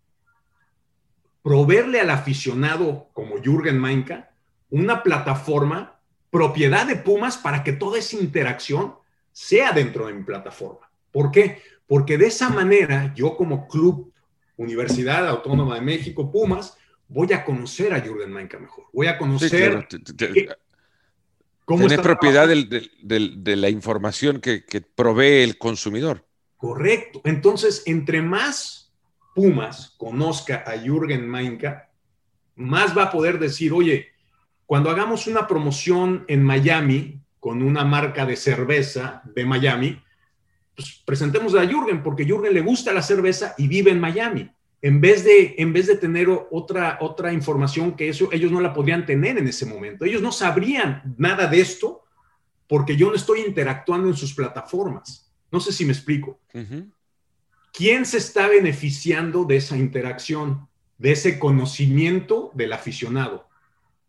proveerle al aficionado como Jürgen Mainka una plataforma propiedad de Pumas para que toda esa interacción sea dentro de mi plataforma. ¿Por qué? Porque de esa manera yo como club, Universidad Autónoma de México, Pumas, voy a conocer a Jürgen Mainka mejor. Voy a conocer... cómo Tienes propiedad de la información que, que provee el consumidor. Correcto. Entonces, entre más Pumas conozca a Jürgen Mainka, más va a poder decir, oye, cuando hagamos una promoción en Miami con una marca de cerveza de Miami, pues presentemos a Jürgen, porque Jürgen le gusta la cerveza y vive en Miami. En vez de, en vez de tener otra, otra información que eso, ellos no la podrían tener en ese momento. Ellos no sabrían nada de esto porque yo no estoy interactuando en sus plataformas. No sé si me explico. ¿Quién se está beneficiando de esa interacción, de ese conocimiento del aficionado?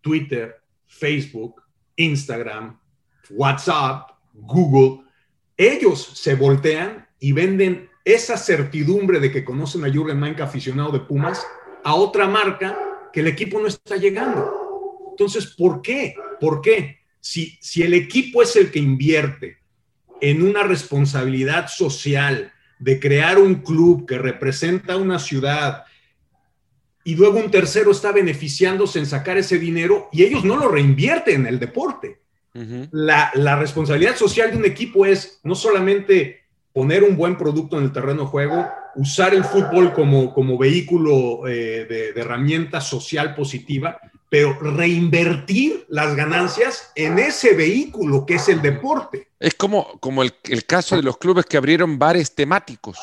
Twitter, Facebook, Instagram, WhatsApp, Google, ellos se voltean y venden esa certidumbre de que conocen a Jürgen Manka aficionado de Pumas a otra marca que el equipo no está llegando. Entonces, ¿por qué? ¿Por qué? Si, si el equipo es el que invierte en una responsabilidad social de crear un club que representa una ciudad, y luego un tercero está beneficiándose en sacar ese dinero y ellos no lo reinvierten en el deporte. la, responsabilidad social de un equipo es no solamente poner un buen producto en el terreno de juego, usar el fútbol como, como vehículo eh, de, herramienta social positiva, pero reinvertir las ganancias en ese vehículo que es el deporte. Es como, como el, caso de los clubes que abrieron bares temáticos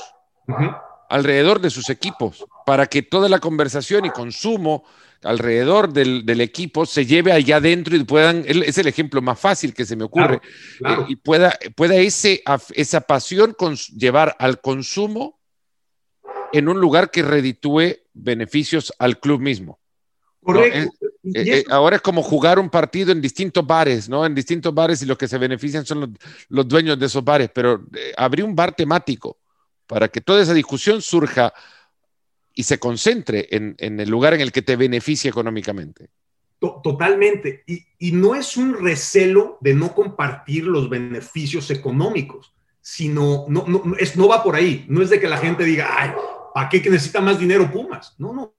alrededor de sus equipos, para que toda la conversación y consumo alrededor del, equipo se lleve allá adentro y puedan, es el ejemplo más fácil que se me ocurre, eh, y pueda, pueda ese, esa pasión con, llevar al consumo en un lugar que reditúe beneficios al club mismo. Correcto. Eh, eh, ahora es como jugar un partido en distintos bares, ¿no? En distintos bares y los que se benefician son los, dueños de esos bares, pero abrir un bar temático para que toda esa discusión surja y se concentre en, el lugar en el que te beneficia económicamente. Totalmente. Y, no es un recelo de no compartir los beneficios económicos, sino no, no, es, no va por ahí. No es de que la gente diga, ay, ¿para qué necesita más dinero Pumas? No, no.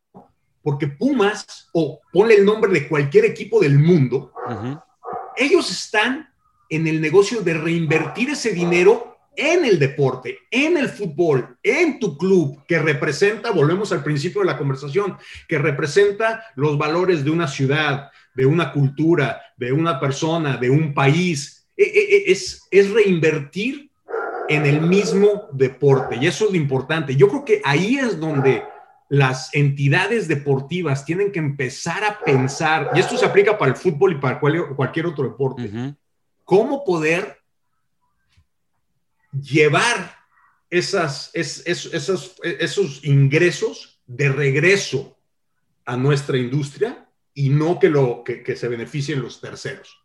Porque Pumas, o ponle el nombre de cualquier equipo del mundo, ellos están en el negocio de reinvertir ese dinero en el deporte, en el fútbol, en tu club, que representa, volvemos al principio de la conversación, que representa los valores de una ciudad, de una cultura, de una persona, de un país, e, e, e, es, es reinvertir en el mismo deporte. Y eso es lo importante. Yo creo que ahí es donde las entidades deportivas tienen que empezar a pensar, y esto se aplica para el fútbol y para cualquier otro deporte, cómo poder llevar esas, esos, esos ingresos de regreso a nuestra industria y no que, lo, que, se beneficien los terceros.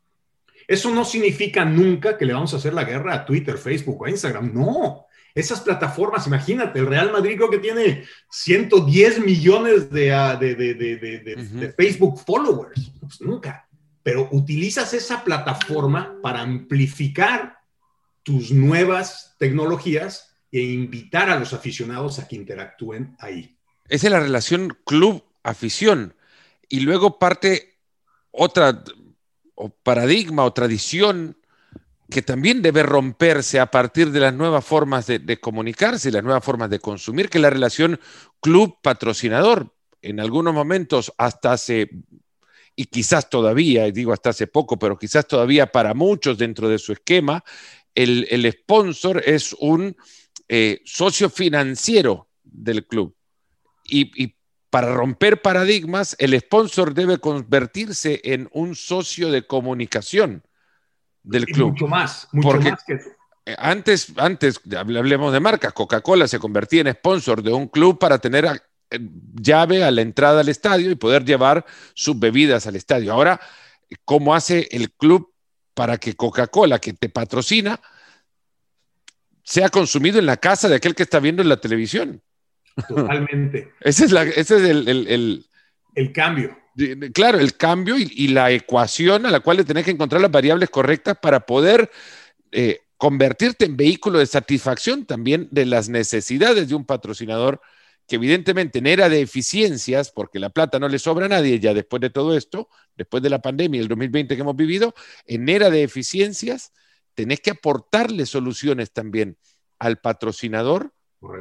Eso no significa nunca que le vamos a hacer la guerra a Twitter, Facebook o Instagram. No, esas plataformas, imagínate, el Real Madrid creo que tiene 110 millones de, ah, de, Facebook followers. Pues nunca. Pero utilizas esa plataforma para amplificar tus nuevas tecnologías e invitar a los aficionados a que interactúen ahí. Esa es la relación club-afición. Y luego parte otra o paradigma o tradición que también debe romperse a partir de las nuevas formas de, de comunicarse y las nuevas formas de consumir, que es la relación club-patrocinador. En algunos momentos, hasta hace y quizás todavía, digo hasta hace poco, pero quizás todavía para muchos dentro de su esquema, el, sponsor es un eh, socio financiero del club. Y, para romper paradigmas, el sponsor debe convertirse en un socio de comunicación del club. Mucho más, mucho más que eh, Antes, antes, hablemos de marcas, Coca-Cola se convertía en sponsor de un club para tener eh, llave a la entrada al estadio y poder llevar sus bebidas al estadio. Ahora, ¿cómo hace el club para que Coca-Cola, que te patrocina, sea consumido en la casa de aquel que está viendo en la televisión. Totalmente. ese es, ese es el, el, cambio. Claro, el cambio y, la ecuación a la cual le tenés que encontrar las variables correctas para poder eh, convertirte en vehículo de satisfacción también de las necesidades de un patrocinador que evidentemente en era de eficiencias, porque la plata no le sobra a nadie ya después de todo esto, después de la pandemia y el 2020 que hemos vivido, en era de eficiencias tenés que aportarle soluciones también al patrocinador,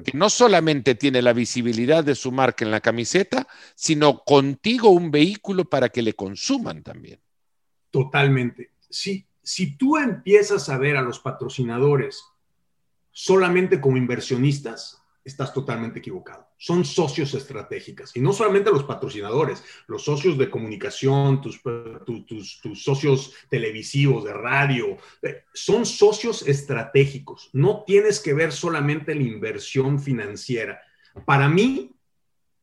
que no solamente tiene la visibilidad de su marca en la camiseta, sino contigo un vehículo para que le consuman también. Totalmente. Sí, si tú empiezas a ver a los patrocinadores solamente como inversionistas, estás totalmente equivocado. Son socios estratégicas. Y no solamente los patrocinadores, los socios de comunicación, tus, tus, socios televisivos, de radio, eh, son socios estratégicos. No tienes que ver solamente la inversión financiera. Para mí,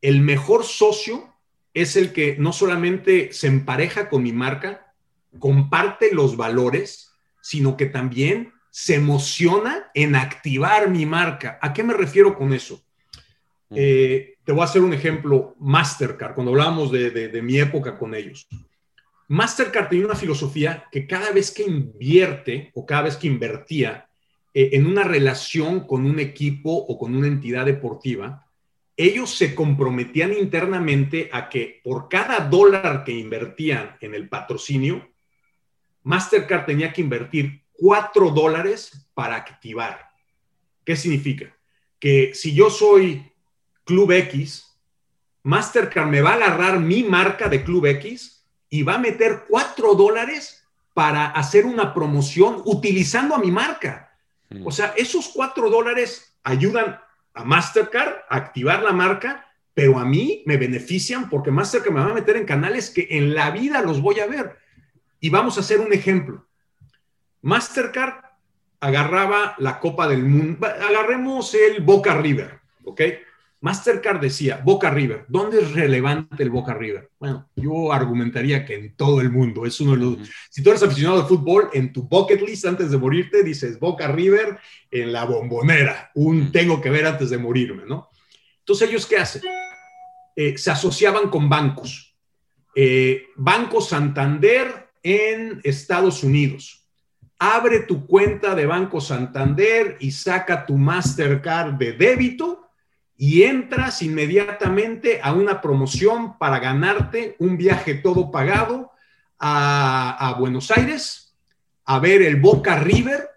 el mejor socio es el que no solamente se empareja con mi marca, comparte los valores, sino que también se emociona en activar mi marca. ¿A qué me refiero con eso? Eh, te voy a hacer un ejemplo, Mastercard, cuando hablábamos de, mi época con ellos. Mastercard tenía una filosofía que cada vez que invierte o cada vez que invertía eh, en una relación con un equipo o con una entidad deportiva, ellos se comprometían internamente a que por cada dólar que invertían en el patrocinio, Mastercard tenía que invertir 4 dólares para activar. ¿Qué significa? Que si yo soy Club X, Mastercard me va a agarrar mi marca de Club X y va a meter 4 dólares para hacer una promoción utilizando a mi marca. O sea, esos 4 dólares ayudan a Mastercard a activar la marca, pero a mí me benefician porque Mastercard me va a meter en canales que en la vida los voy a ver. Y vamos a hacer un ejemplo. Mastercard agarraba la Copa del Mundo, agarremos el Boca River, ¿ok? Mastercard decía, Boca River, ¿dónde es relevante el Boca River? Bueno, yo argumentaría que en todo el mundo, es uno de los... Si tú eres aficionado al fútbol, en tu bucket list antes de morirte dices Boca River en la bombonera, un tengo que ver antes de morirme, ¿no? Entonces ellos, ¿qué hacen? Eh, se asociaban con bancos. Eh, Banco Santander en Estados Unidos abre tu cuenta de Banco Santander y saca tu Mastercard de débito y entras inmediatamente a una promoción para ganarte un viaje todo pagado a, Buenos Aires, a ver el Boca River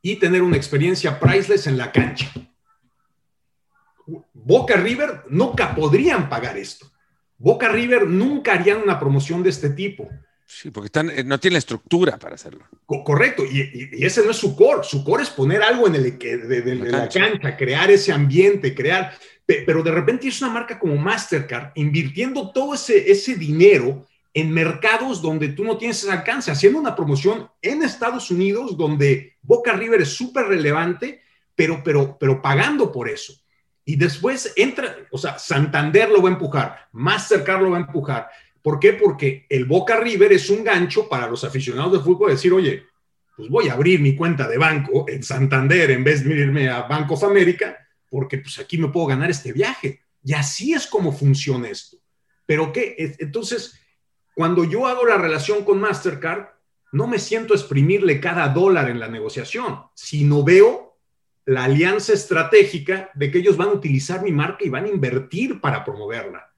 y tener una experiencia priceless en la cancha. Boca River nunca podrían pagar esto. Boca River nunca harían una promoción de este tipo. Sí, porque están, eh, no tiene estructura para hacerlo. correcto, y, ese no es su core. Su core es poner algo en el, de, la, cancha. crear ese ambiente, crear. Pero de repente es una marca como Mastercard invirtiendo todo ese, ese dinero en mercados donde tú no tienes ese alcance, haciendo una promoción en Estados Unidos donde Boca River es súper relevante, pero, pero, pero pagando por eso. Y después entra, o sea, Santander lo va a empujar, Mastercard lo va a empujar, ¿Por qué? Porque el Boca River es un gancho para los aficionados de fútbol decir, oye, pues voy a abrir mi cuenta de banco en Santander en vez de irme a Bank of America, porque pues aquí me puedo ganar este viaje. Y así es como funciona esto. Pero qué, entonces, cuando yo hago la relación con Mastercard, no me siento exprimirle cada dólar en la negociación, sino veo la alianza estratégica de que ellos van a utilizar mi marca y van a invertir para promoverla.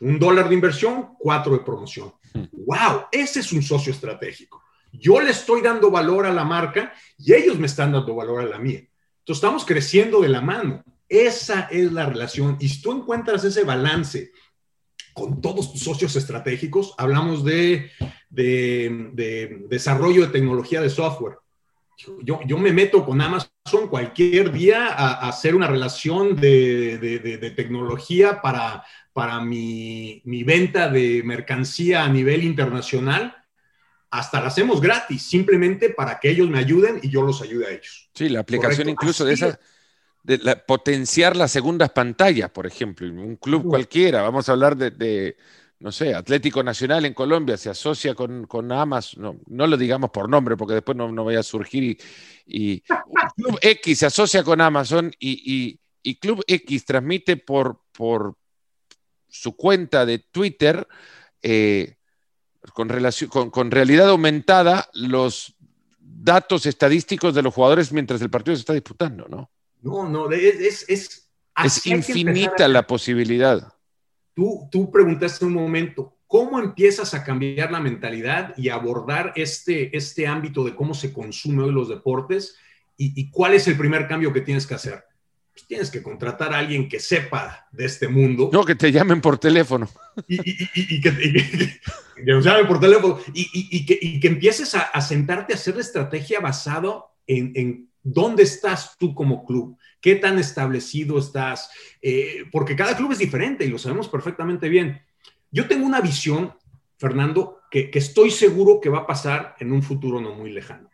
Un dólar de inversión, cuatro de promoción. ¡Wow! Ese es un socio estratégico. Yo le estoy dando valor a la marca y ellos me están dando valor a la mía. Entonces estamos creciendo de la mano. Esa es la relación. Y si tú encuentras ese balance con todos tus socios estratégicos, hablamos de, desarrollo de tecnología de software. Yo, yo, me meto con Amazon cualquier día a, hacer una relación de, tecnología para para mi, venta de mercancía a nivel internacional, hasta la hacemos gratis, simplemente para que ellos me ayuden y yo los ayude a ellos. Sí, la aplicación incluso de esa, de potenciar las segundas pantallas, por ejemplo, en un club cualquiera, vamos a hablar de, no sé, Atlético Nacional en Colombia se asocia con, con Amazon, no, no, lo digamos por nombre porque después no, no vaya a surgir y, Club X se asocia con Amazon y, y, Club X transmite por, por su cuenta de Twitter eh, con, relación, con, con realidad aumentada los datos estadísticos de los jugadores mientras el partido se está disputando, ¿no? No, no, es, es, es infinita la posibilidad. Tú, tú preguntaste un momento, ¿cómo empiezas a cambiar la mentalidad y abordar este, este ámbito de cómo se consume hoy los deportes? ¿Y, y cuál es el primer cambio que tienes que hacer? Pues tienes que contratar a alguien que sepa de este mundo. No, que te llamen por teléfono. Y, y, y que, que, nos llamen por teléfono. Y, que, que, empieces a, a, sentarte a hacer la estrategia basado en, en, dónde estás tú como club, qué tan establecido estás, eh, porque cada club es diferente y lo sabemos perfectamente bien. Yo tengo una visión, Fernando, que, estoy seguro que va a pasar en un futuro no muy lejano.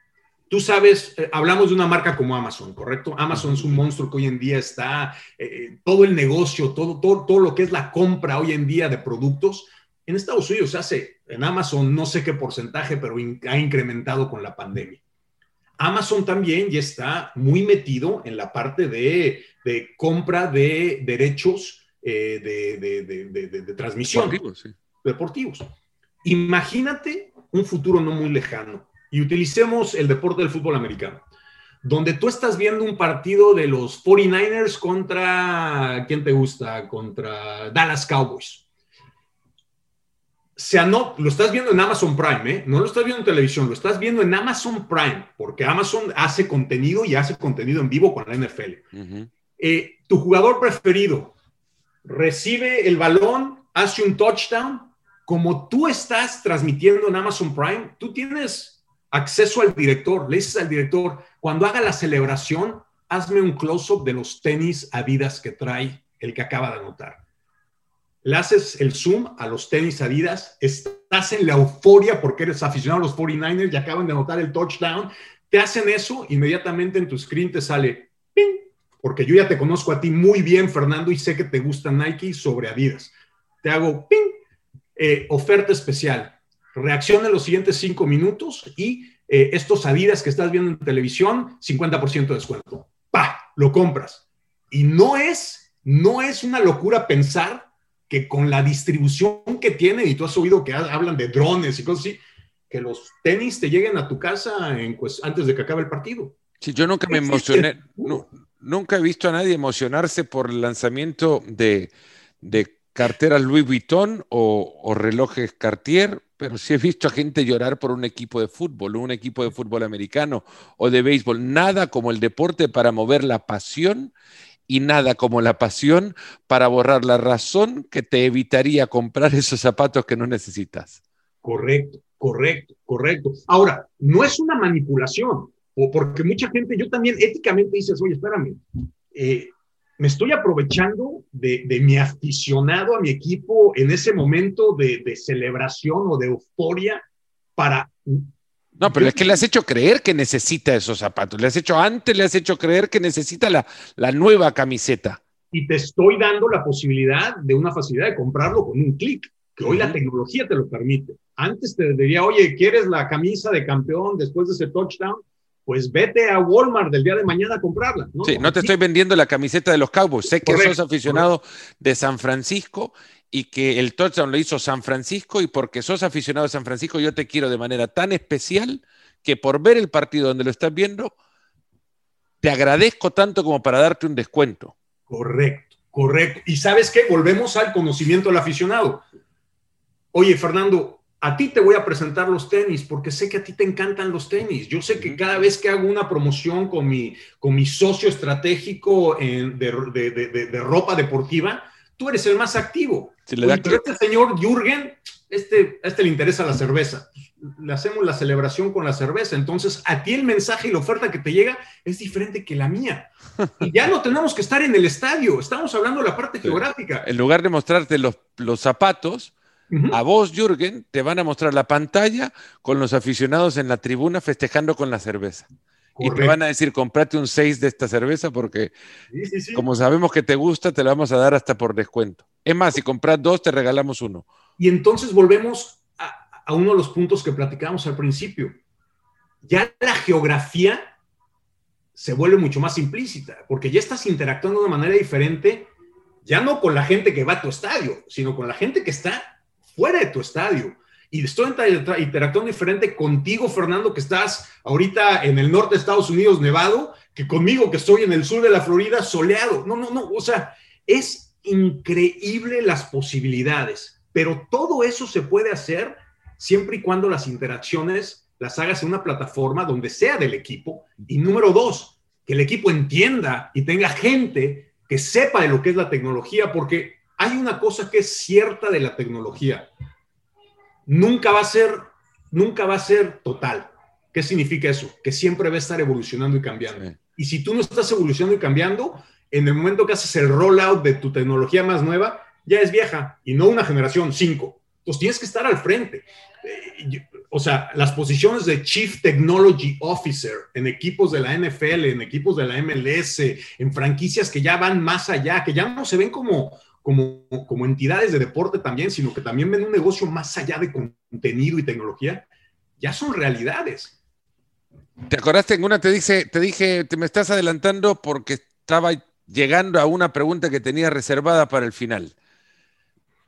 Tú sabes, eh, hablamos de una marca como Amazon, ¿correcto? Amazon es un monstruo que hoy en día está, eh, todo el negocio, todo, todo, todo lo que es la compra hoy en día de productos, en Estados Unidos se hace, en Amazon no sé qué porcentaje, pero ha incrementado con la pandemia. Amazon también ya está muy metido en la parte de, de compra de derechos eh, de, de, de, transmisión. Deportivos, sí. Deportivos. Imagínate un futuro no muy lejano y utilicemos el deporte del fútbol americano, donde tú estás viendo un partido de los 49ers contra, ¿quién te gusta? Contra Dallas Cowboys. Se lo estás viendo en Amazon Prime, ¿eh? no lo estás viendo en televisión, lo estás viendo en Amazon Prime, porque Amazon hace contenido y hace contenido en vivo con la NFL. Uh -huh. eh, tu jugador preferido recibe el balón, hace un touchdown, como tú estás transmitiendo en Amazon Prime, tú tienes acceso al director, le dices al director, cuando haga la celebración, hazme un close-up de los tenis Adidas que trae el que acaba de anotar. Le haces el zoom a los tenis Adidas, estás en la euforia porque eres aficionado a los 49ers y acaban de anotar el touchdown, te hacen eso, inmediatamente en tu screen te sale, ¡ping! porque yo ya te conozco a ti muy bien, Fernando, y sé que te gusta Nike sobre Adidas. Te hago, ¡ping! Eh, oferta especial reacciona en los siguientes cinco minutos y eh, estos Adidas que estás viendo en televisión, 50% de descuento. ¡Pa! Lo compras. Y no es, no es una locura pensar que con la distribución que tiene, y tú has oído que hablan de drones y cosas así, que los tenis te lleguen a tu casa en, pues, antes de que acabe el partido. Sí, yo nunca me emocioné, no, nunca he visto a nadie emocionarse por el lanzamiento de, de carteras Louis Vuitton o, o, relojes Cartier, pero sí he visto a gente llorar por un equipo de fútbol, un equipo de fútbol americano o de béisbol. Nada como el deporte para mover la pasión y nada como la pasión para borrar la razón que te evitaría comprar esos zapatos que no necesitas. Correcto, correcto, correcto. Ahora, no es una manipulación, o porque mucha gente, yo también éticamente dices, oye, espérame, eh, me estoy aprovechando de, de, mi aficionado a mi equipo en ese momento de, de celebración o de euforia para... No, pero es que le has hecho creer que necesita esos zapatos. Le has hecho antes, le has hecho creer que necesita la, la nueva camiseta. Y te estoy dando la posibilidad de una facilidad de comprarlo con un clic, que hoy la tecnología te lo permite. Antes te diría, oye, ¿quieres la camisa de campeón después de ese touchdown? pues vete a Walmart del día de mañana a comprarla. ¿no? Sí, no te estoy vendiendo la camiseta de los Cowboys. Sé que correcto, sos aficionado correcto. de San Francisco y que el touchdown lo hizo San Francisco y porque sos aficionado de San Francisco yo te quiero de manera tan especial que por ver el partido donde lo estás viendo, te agradezco tanto como para darte un descuento. Correcto, correcto. Y sabes qué, volvemos al conocimiento del aficionado. Oye, Fernando, a ti te voy a presentar los tenis porque sé que a ti te encantan los tenis. Yo sé que cada vez que hago una promoción con mi, con mi socio estratégico en, de, de, de, de, ropa deportiva, tú eres el más activo. Si le da Oye, este señor Jürgen, este, a este le interesa la cerveza. Le hacemos la celebración con la cerveza. Entonces, a ti el mensaje y la oferta que te llega es diferente que la mía. Y ya no tenemos que estar en el estadio. Estamos hablando de la parte sí. geográfica. En lugar de mostrarte los, los zapatos, Uh -huh. A vos, Jürgen, te van a mostrar la pantalla con los aficionados en la tribuna festejando con la cerveza. Correcto. Y te van a decir, comprate un 6 de esta cerveza porque, sí, sí, sí. como sabemos que te gusta, te la vamos a dar hasta por descuento. Es más, si compras dos, te regalamos uno. Y entonces volvemos a, a uno de los puntos que platicábamos al principio. Ya la geografía se vuelve mucho más implícita, porque ya estás interactuando de una manera diferente, ya no con la gente que va a tu estadio, sino con la gente que está fuera de tu estadio. Y estoy interactuando diferente contigo, Fernando, que estás ahorita en el norte de Estados Unidos, nevado, que conmigo, que estoy en el sur de la Florida, soleado. No, no, no. O sea, es increíble las posibilidades, pero todo eso se puede hacer siempre y cuando las interacciones las hagas en una plataforma donde sea del equipo. Y número dos, que el equipo entienda y tenga gente que sepa de lo que es la tecnología, porque hay una cosa que es cierta de la tecnología. Nunca va a ser, nunca va a ser total. ¿Qué significa eso? Que siempre va a estar evolucionando y cambiando. Y si tú no estás evolucionando y cambiando, en el momento que haces el rollout de tu tecnología más nueva, ya es vieja y no una generación, cinco. Entonces tienes que estar al frente. Eh, o sea, las posiciones de Chief Technology Officer en equipos de la NFL, en equipos de la MLS, en franquicias que ya van más allá, que ya no se ven como, como, como entidades de deporte también, sino que también ven un negocio más allá de contenido y tecnología, ya son realidades. ¿Te acordaste en una? Te, dice, te dije, te me estás adelantando porque estaba llegando a una pregunta que tenía reservada para el final.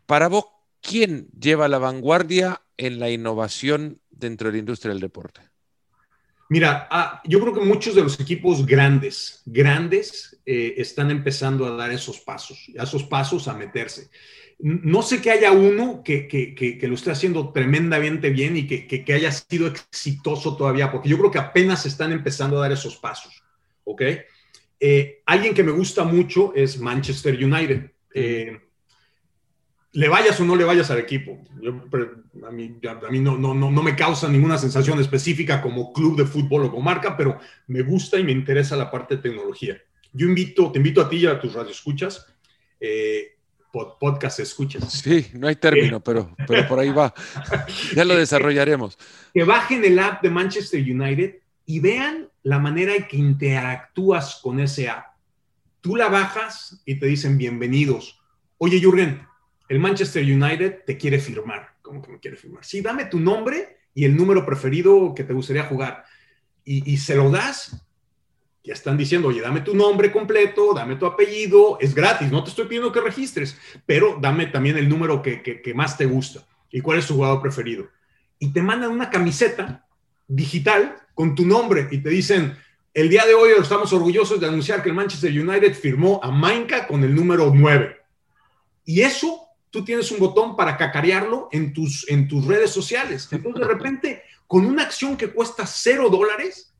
Para vos, ¿quién lleva la vanguardia en la innovación dentro de la industria del deporte? Mira, ah, yo creo que muchos de los equipos grandes, grandes, eh, están empezando a dar esos pasos, esos pasos a meterse. No sé que haya uno que, que, lo esté haciendo tremendamente bien y que, haya sido exitoso todavía, porque yo creo que apenas están empezando a dar esos pasos. ¿Ok? Eh, alguien que me gusta mucho es Manchester United. Eh, le vayas o no le vayas al equipo. a mí, a mí no, no, no, no, me causa ninguna sensación específica como club de fútbol o como marca, pero me gusta y me interesa la parte de tecnología. Yo invito, te invito a ti y a tus radioescuchas, eh, podcast escuchas. Sí, no hay término, eh. pero, pero por ahí va. Ya lo desarrollaremos. Que bajen el app de Manchester United y vean la manera en que interactúas con ese app. Tú la bajas y te dicen bienvenidos. Oye, Jürgen, el Manchester United te quiere firmar. ¿Cómo que me quiere firmar? Sí, dame tu nombre y el número preferido que te gustaría jugar. Y, se lo das. Ya están diciendo, oye, dame tu nombre completo, dame tu apellido, es gratis, no te estoy pidiendo que registres, pero dame también el número que, que más te gusta y cuál es tu jugador preferido. Y te mandan una camiseta digital con tu nombre y te dicen, el día de hoy estamos orgullosos de anunciar que el Manchester United firmó a Mainka con el número 9. Y eso tú tienes un botón para cacarearlo en tus, en tus redes sociales. Entonces, de repente, con una acción que cuesta cero dólares,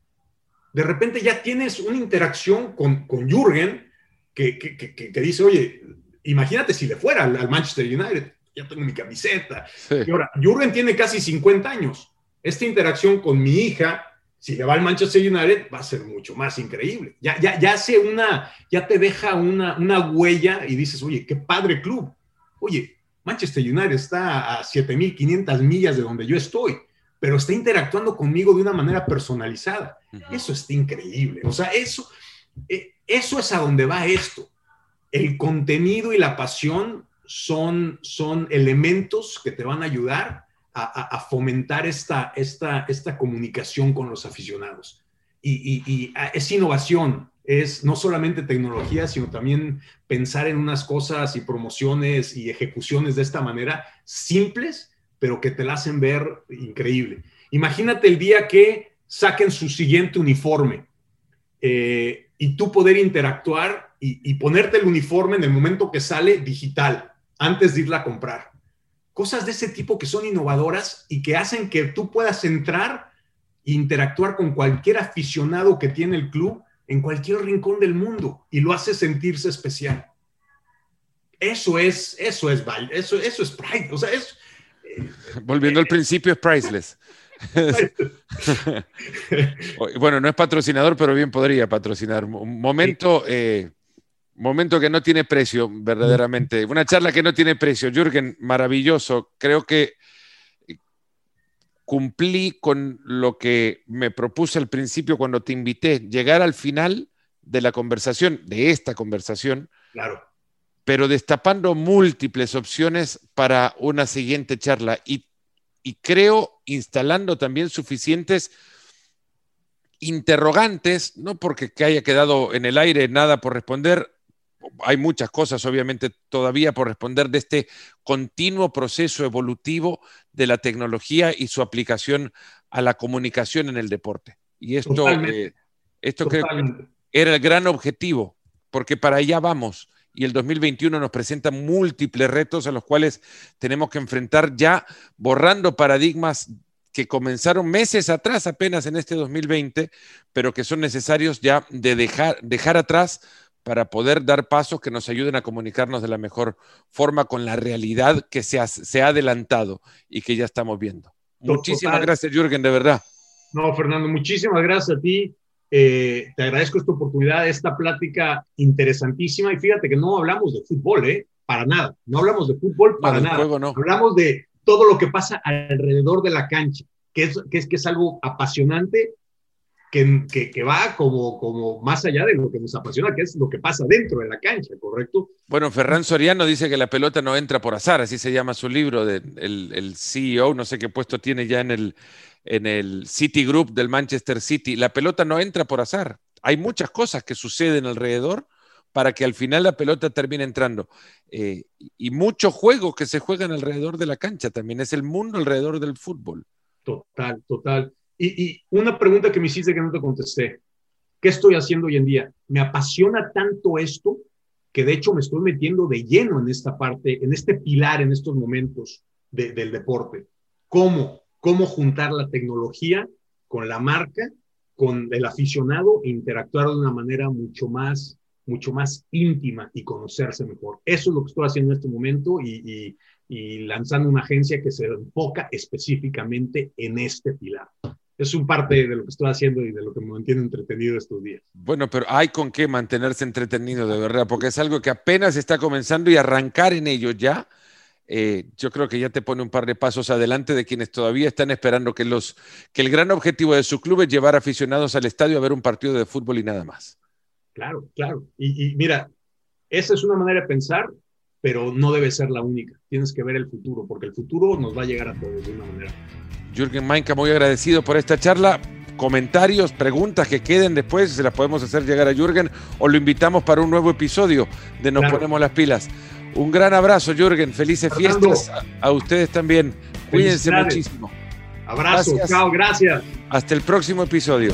de repente ya tienes una interacción con, con Jürgen que, que, que, dice, oye, imagínate si le fuera al, Manchester United, ya tengo mi camiseta. Y ahora, Jürgen tiene casi 50 años. Esta interacción con mi hija, si le va al Manchester United, va a ser mucho más increíble. Ya, ya, ya hace una, ya te deja una, una huella y dices, oye, qué padre club oye, Manchester United está a 7.500 millas de donde yo estoy, pero está interactuando conmigo de una manera personalizada. Eso está increíble. O sea, eso, eh, eso es a donde va esto. El contenido y la pasión son, son elementos que te van a ayudar a, fomentar esta, esta, esta comunicación con los aficionados. Y, y ah, es innovación, es no solamente tecnología, sino también pensar en unas cosas y promociones y ejecuciones de esta manera simples, pero que te la hacen ver increíble. Imagínate el día que saquen su siguiente uniforme eh, y tú poder interactuar y, y ponerte el uniforme en el momento que sale digital, antes de irla a comprar. Cosas de ese tipo que son innovadoras y que hacen que tú puedas entrar e interactuar con cualquier aficionado que tiene el club en cualquier rincón del mundo y lo hace sentirse especial. Eso es, eso es, eso, eso es pride, o sea, es... Eh, Volviendo al principio, es priceless. bueno, no es patrocinador, pero bien podría patrocinar. Un momento, eh, momento que no tiene precio, verdaderamente. Una charla que no tiene precio. Jürgen, maravilloso. Creo que cumplí con lo que me propuse al principio cuando te invité, llegar al final de la conversación, de esta conversación, claro. pero destapando múltiples opciones para una siguiente charla y, y creo instalando también suficientes interrogantes, no porque haya quedado en el aire nada por responder, hay muchas cosas obviamente todavía por responder de este continuo proceso evolutivo de la tecnología y su aplicación a la comunicación en el deporte. Y esto, eh, esto creo que era el gran objetivo, porque para allá vamos. Y el 2021 nos presenta múltiples retos a los cuales tenemos que enfrentar ya borrando paradigmas que comenzaron meses atrás apenas en este 2020, pero que son necesarios ya de dejar, dejar atrás para poder dar pasos que nos ayuden a comunicarnos de la mejor forma con la realidad que se ha, se ha adelantado y que ya estamos viendo. Muchísimas gracias, Jürgen, de verdad. No, Fernando, muchísimas gracias a ti. Eh, te agradezco esta oportunidad, esta plática interesantísima. Y fíjate que no hablamos de fútbol, ¿eh? Para nada. No hablamos de fútbol para nada. Hablamos de todo lo que pasa alrededor de la cancha, que es que es, que es algo apasionante, que, que, va como, como más allá de lo que nos apasiona, que es lo que pasa dentro de la cancha, ¿correcto? Bueno, Ferran Soriano dice que la pelota no entra por azar, así se llama su libro, de, el, el CEO, no sé qué puesto tiene ya en el, en el City Group del Manchester City. La pelota no entra por azar. Hay muchas cosas que suceden alrededor para que al final la pelota termine entrando. Eh, y muchos juegos que se juegan alrededor de la cancha también. Es el mundo alrededor del fútbol. Total, total. Y, una pregunta que me hiciste que no te contesté. ¿Qué estoy haciendo hoy en día? Me apasiona tanto esto que de hecho me estoy metiendo de lleno en esta parte, en este pilar en estos momentos del deporte. ¿Cómo? ¿Cómo juntar la tecnología con la marca, con el aficionado e interactuar de una manera mucho más mucho más íntima y conocerse mejor. Eso es lo que estoy haciendo en este momento y, lanzando una agencia que se enfoca específicamente en este pilar. Es un parte de lo que estoy haciendo y de lo que me mantiene entretenido estos días. Bueno, pero hay con qué mantenerse entretenido de verdad, porque es algo que apenas está comenzando y arrancar en ello ya. Eh, yo creo que ya te pone un par de pasos adelante de quienes todavía están esperando que, los, que el gran objetivo de su club es llevar aficionados al estadio a ver un partido de fútbol y nada más. Claro, claro. Y, mira, esa es una manera de pensar, pero no debe ser la única. Tienes que ver el futuro, porque el futuro nos va a llegar a todos de una manera. Jürgen Mainka, muy agradecido por esta charla. Comentarios, preguntas que queden después, se las podemos hacer llegar a Jürgen o lo invitamos para un nuevo episodio de Nos Ponemos las Pilas. Un gran abrazo, Jürgen. Felices fiestas a, ustedes también. Cuídense muchísimo. Abrazo, chao, gracias. Hasta el próximo episodio.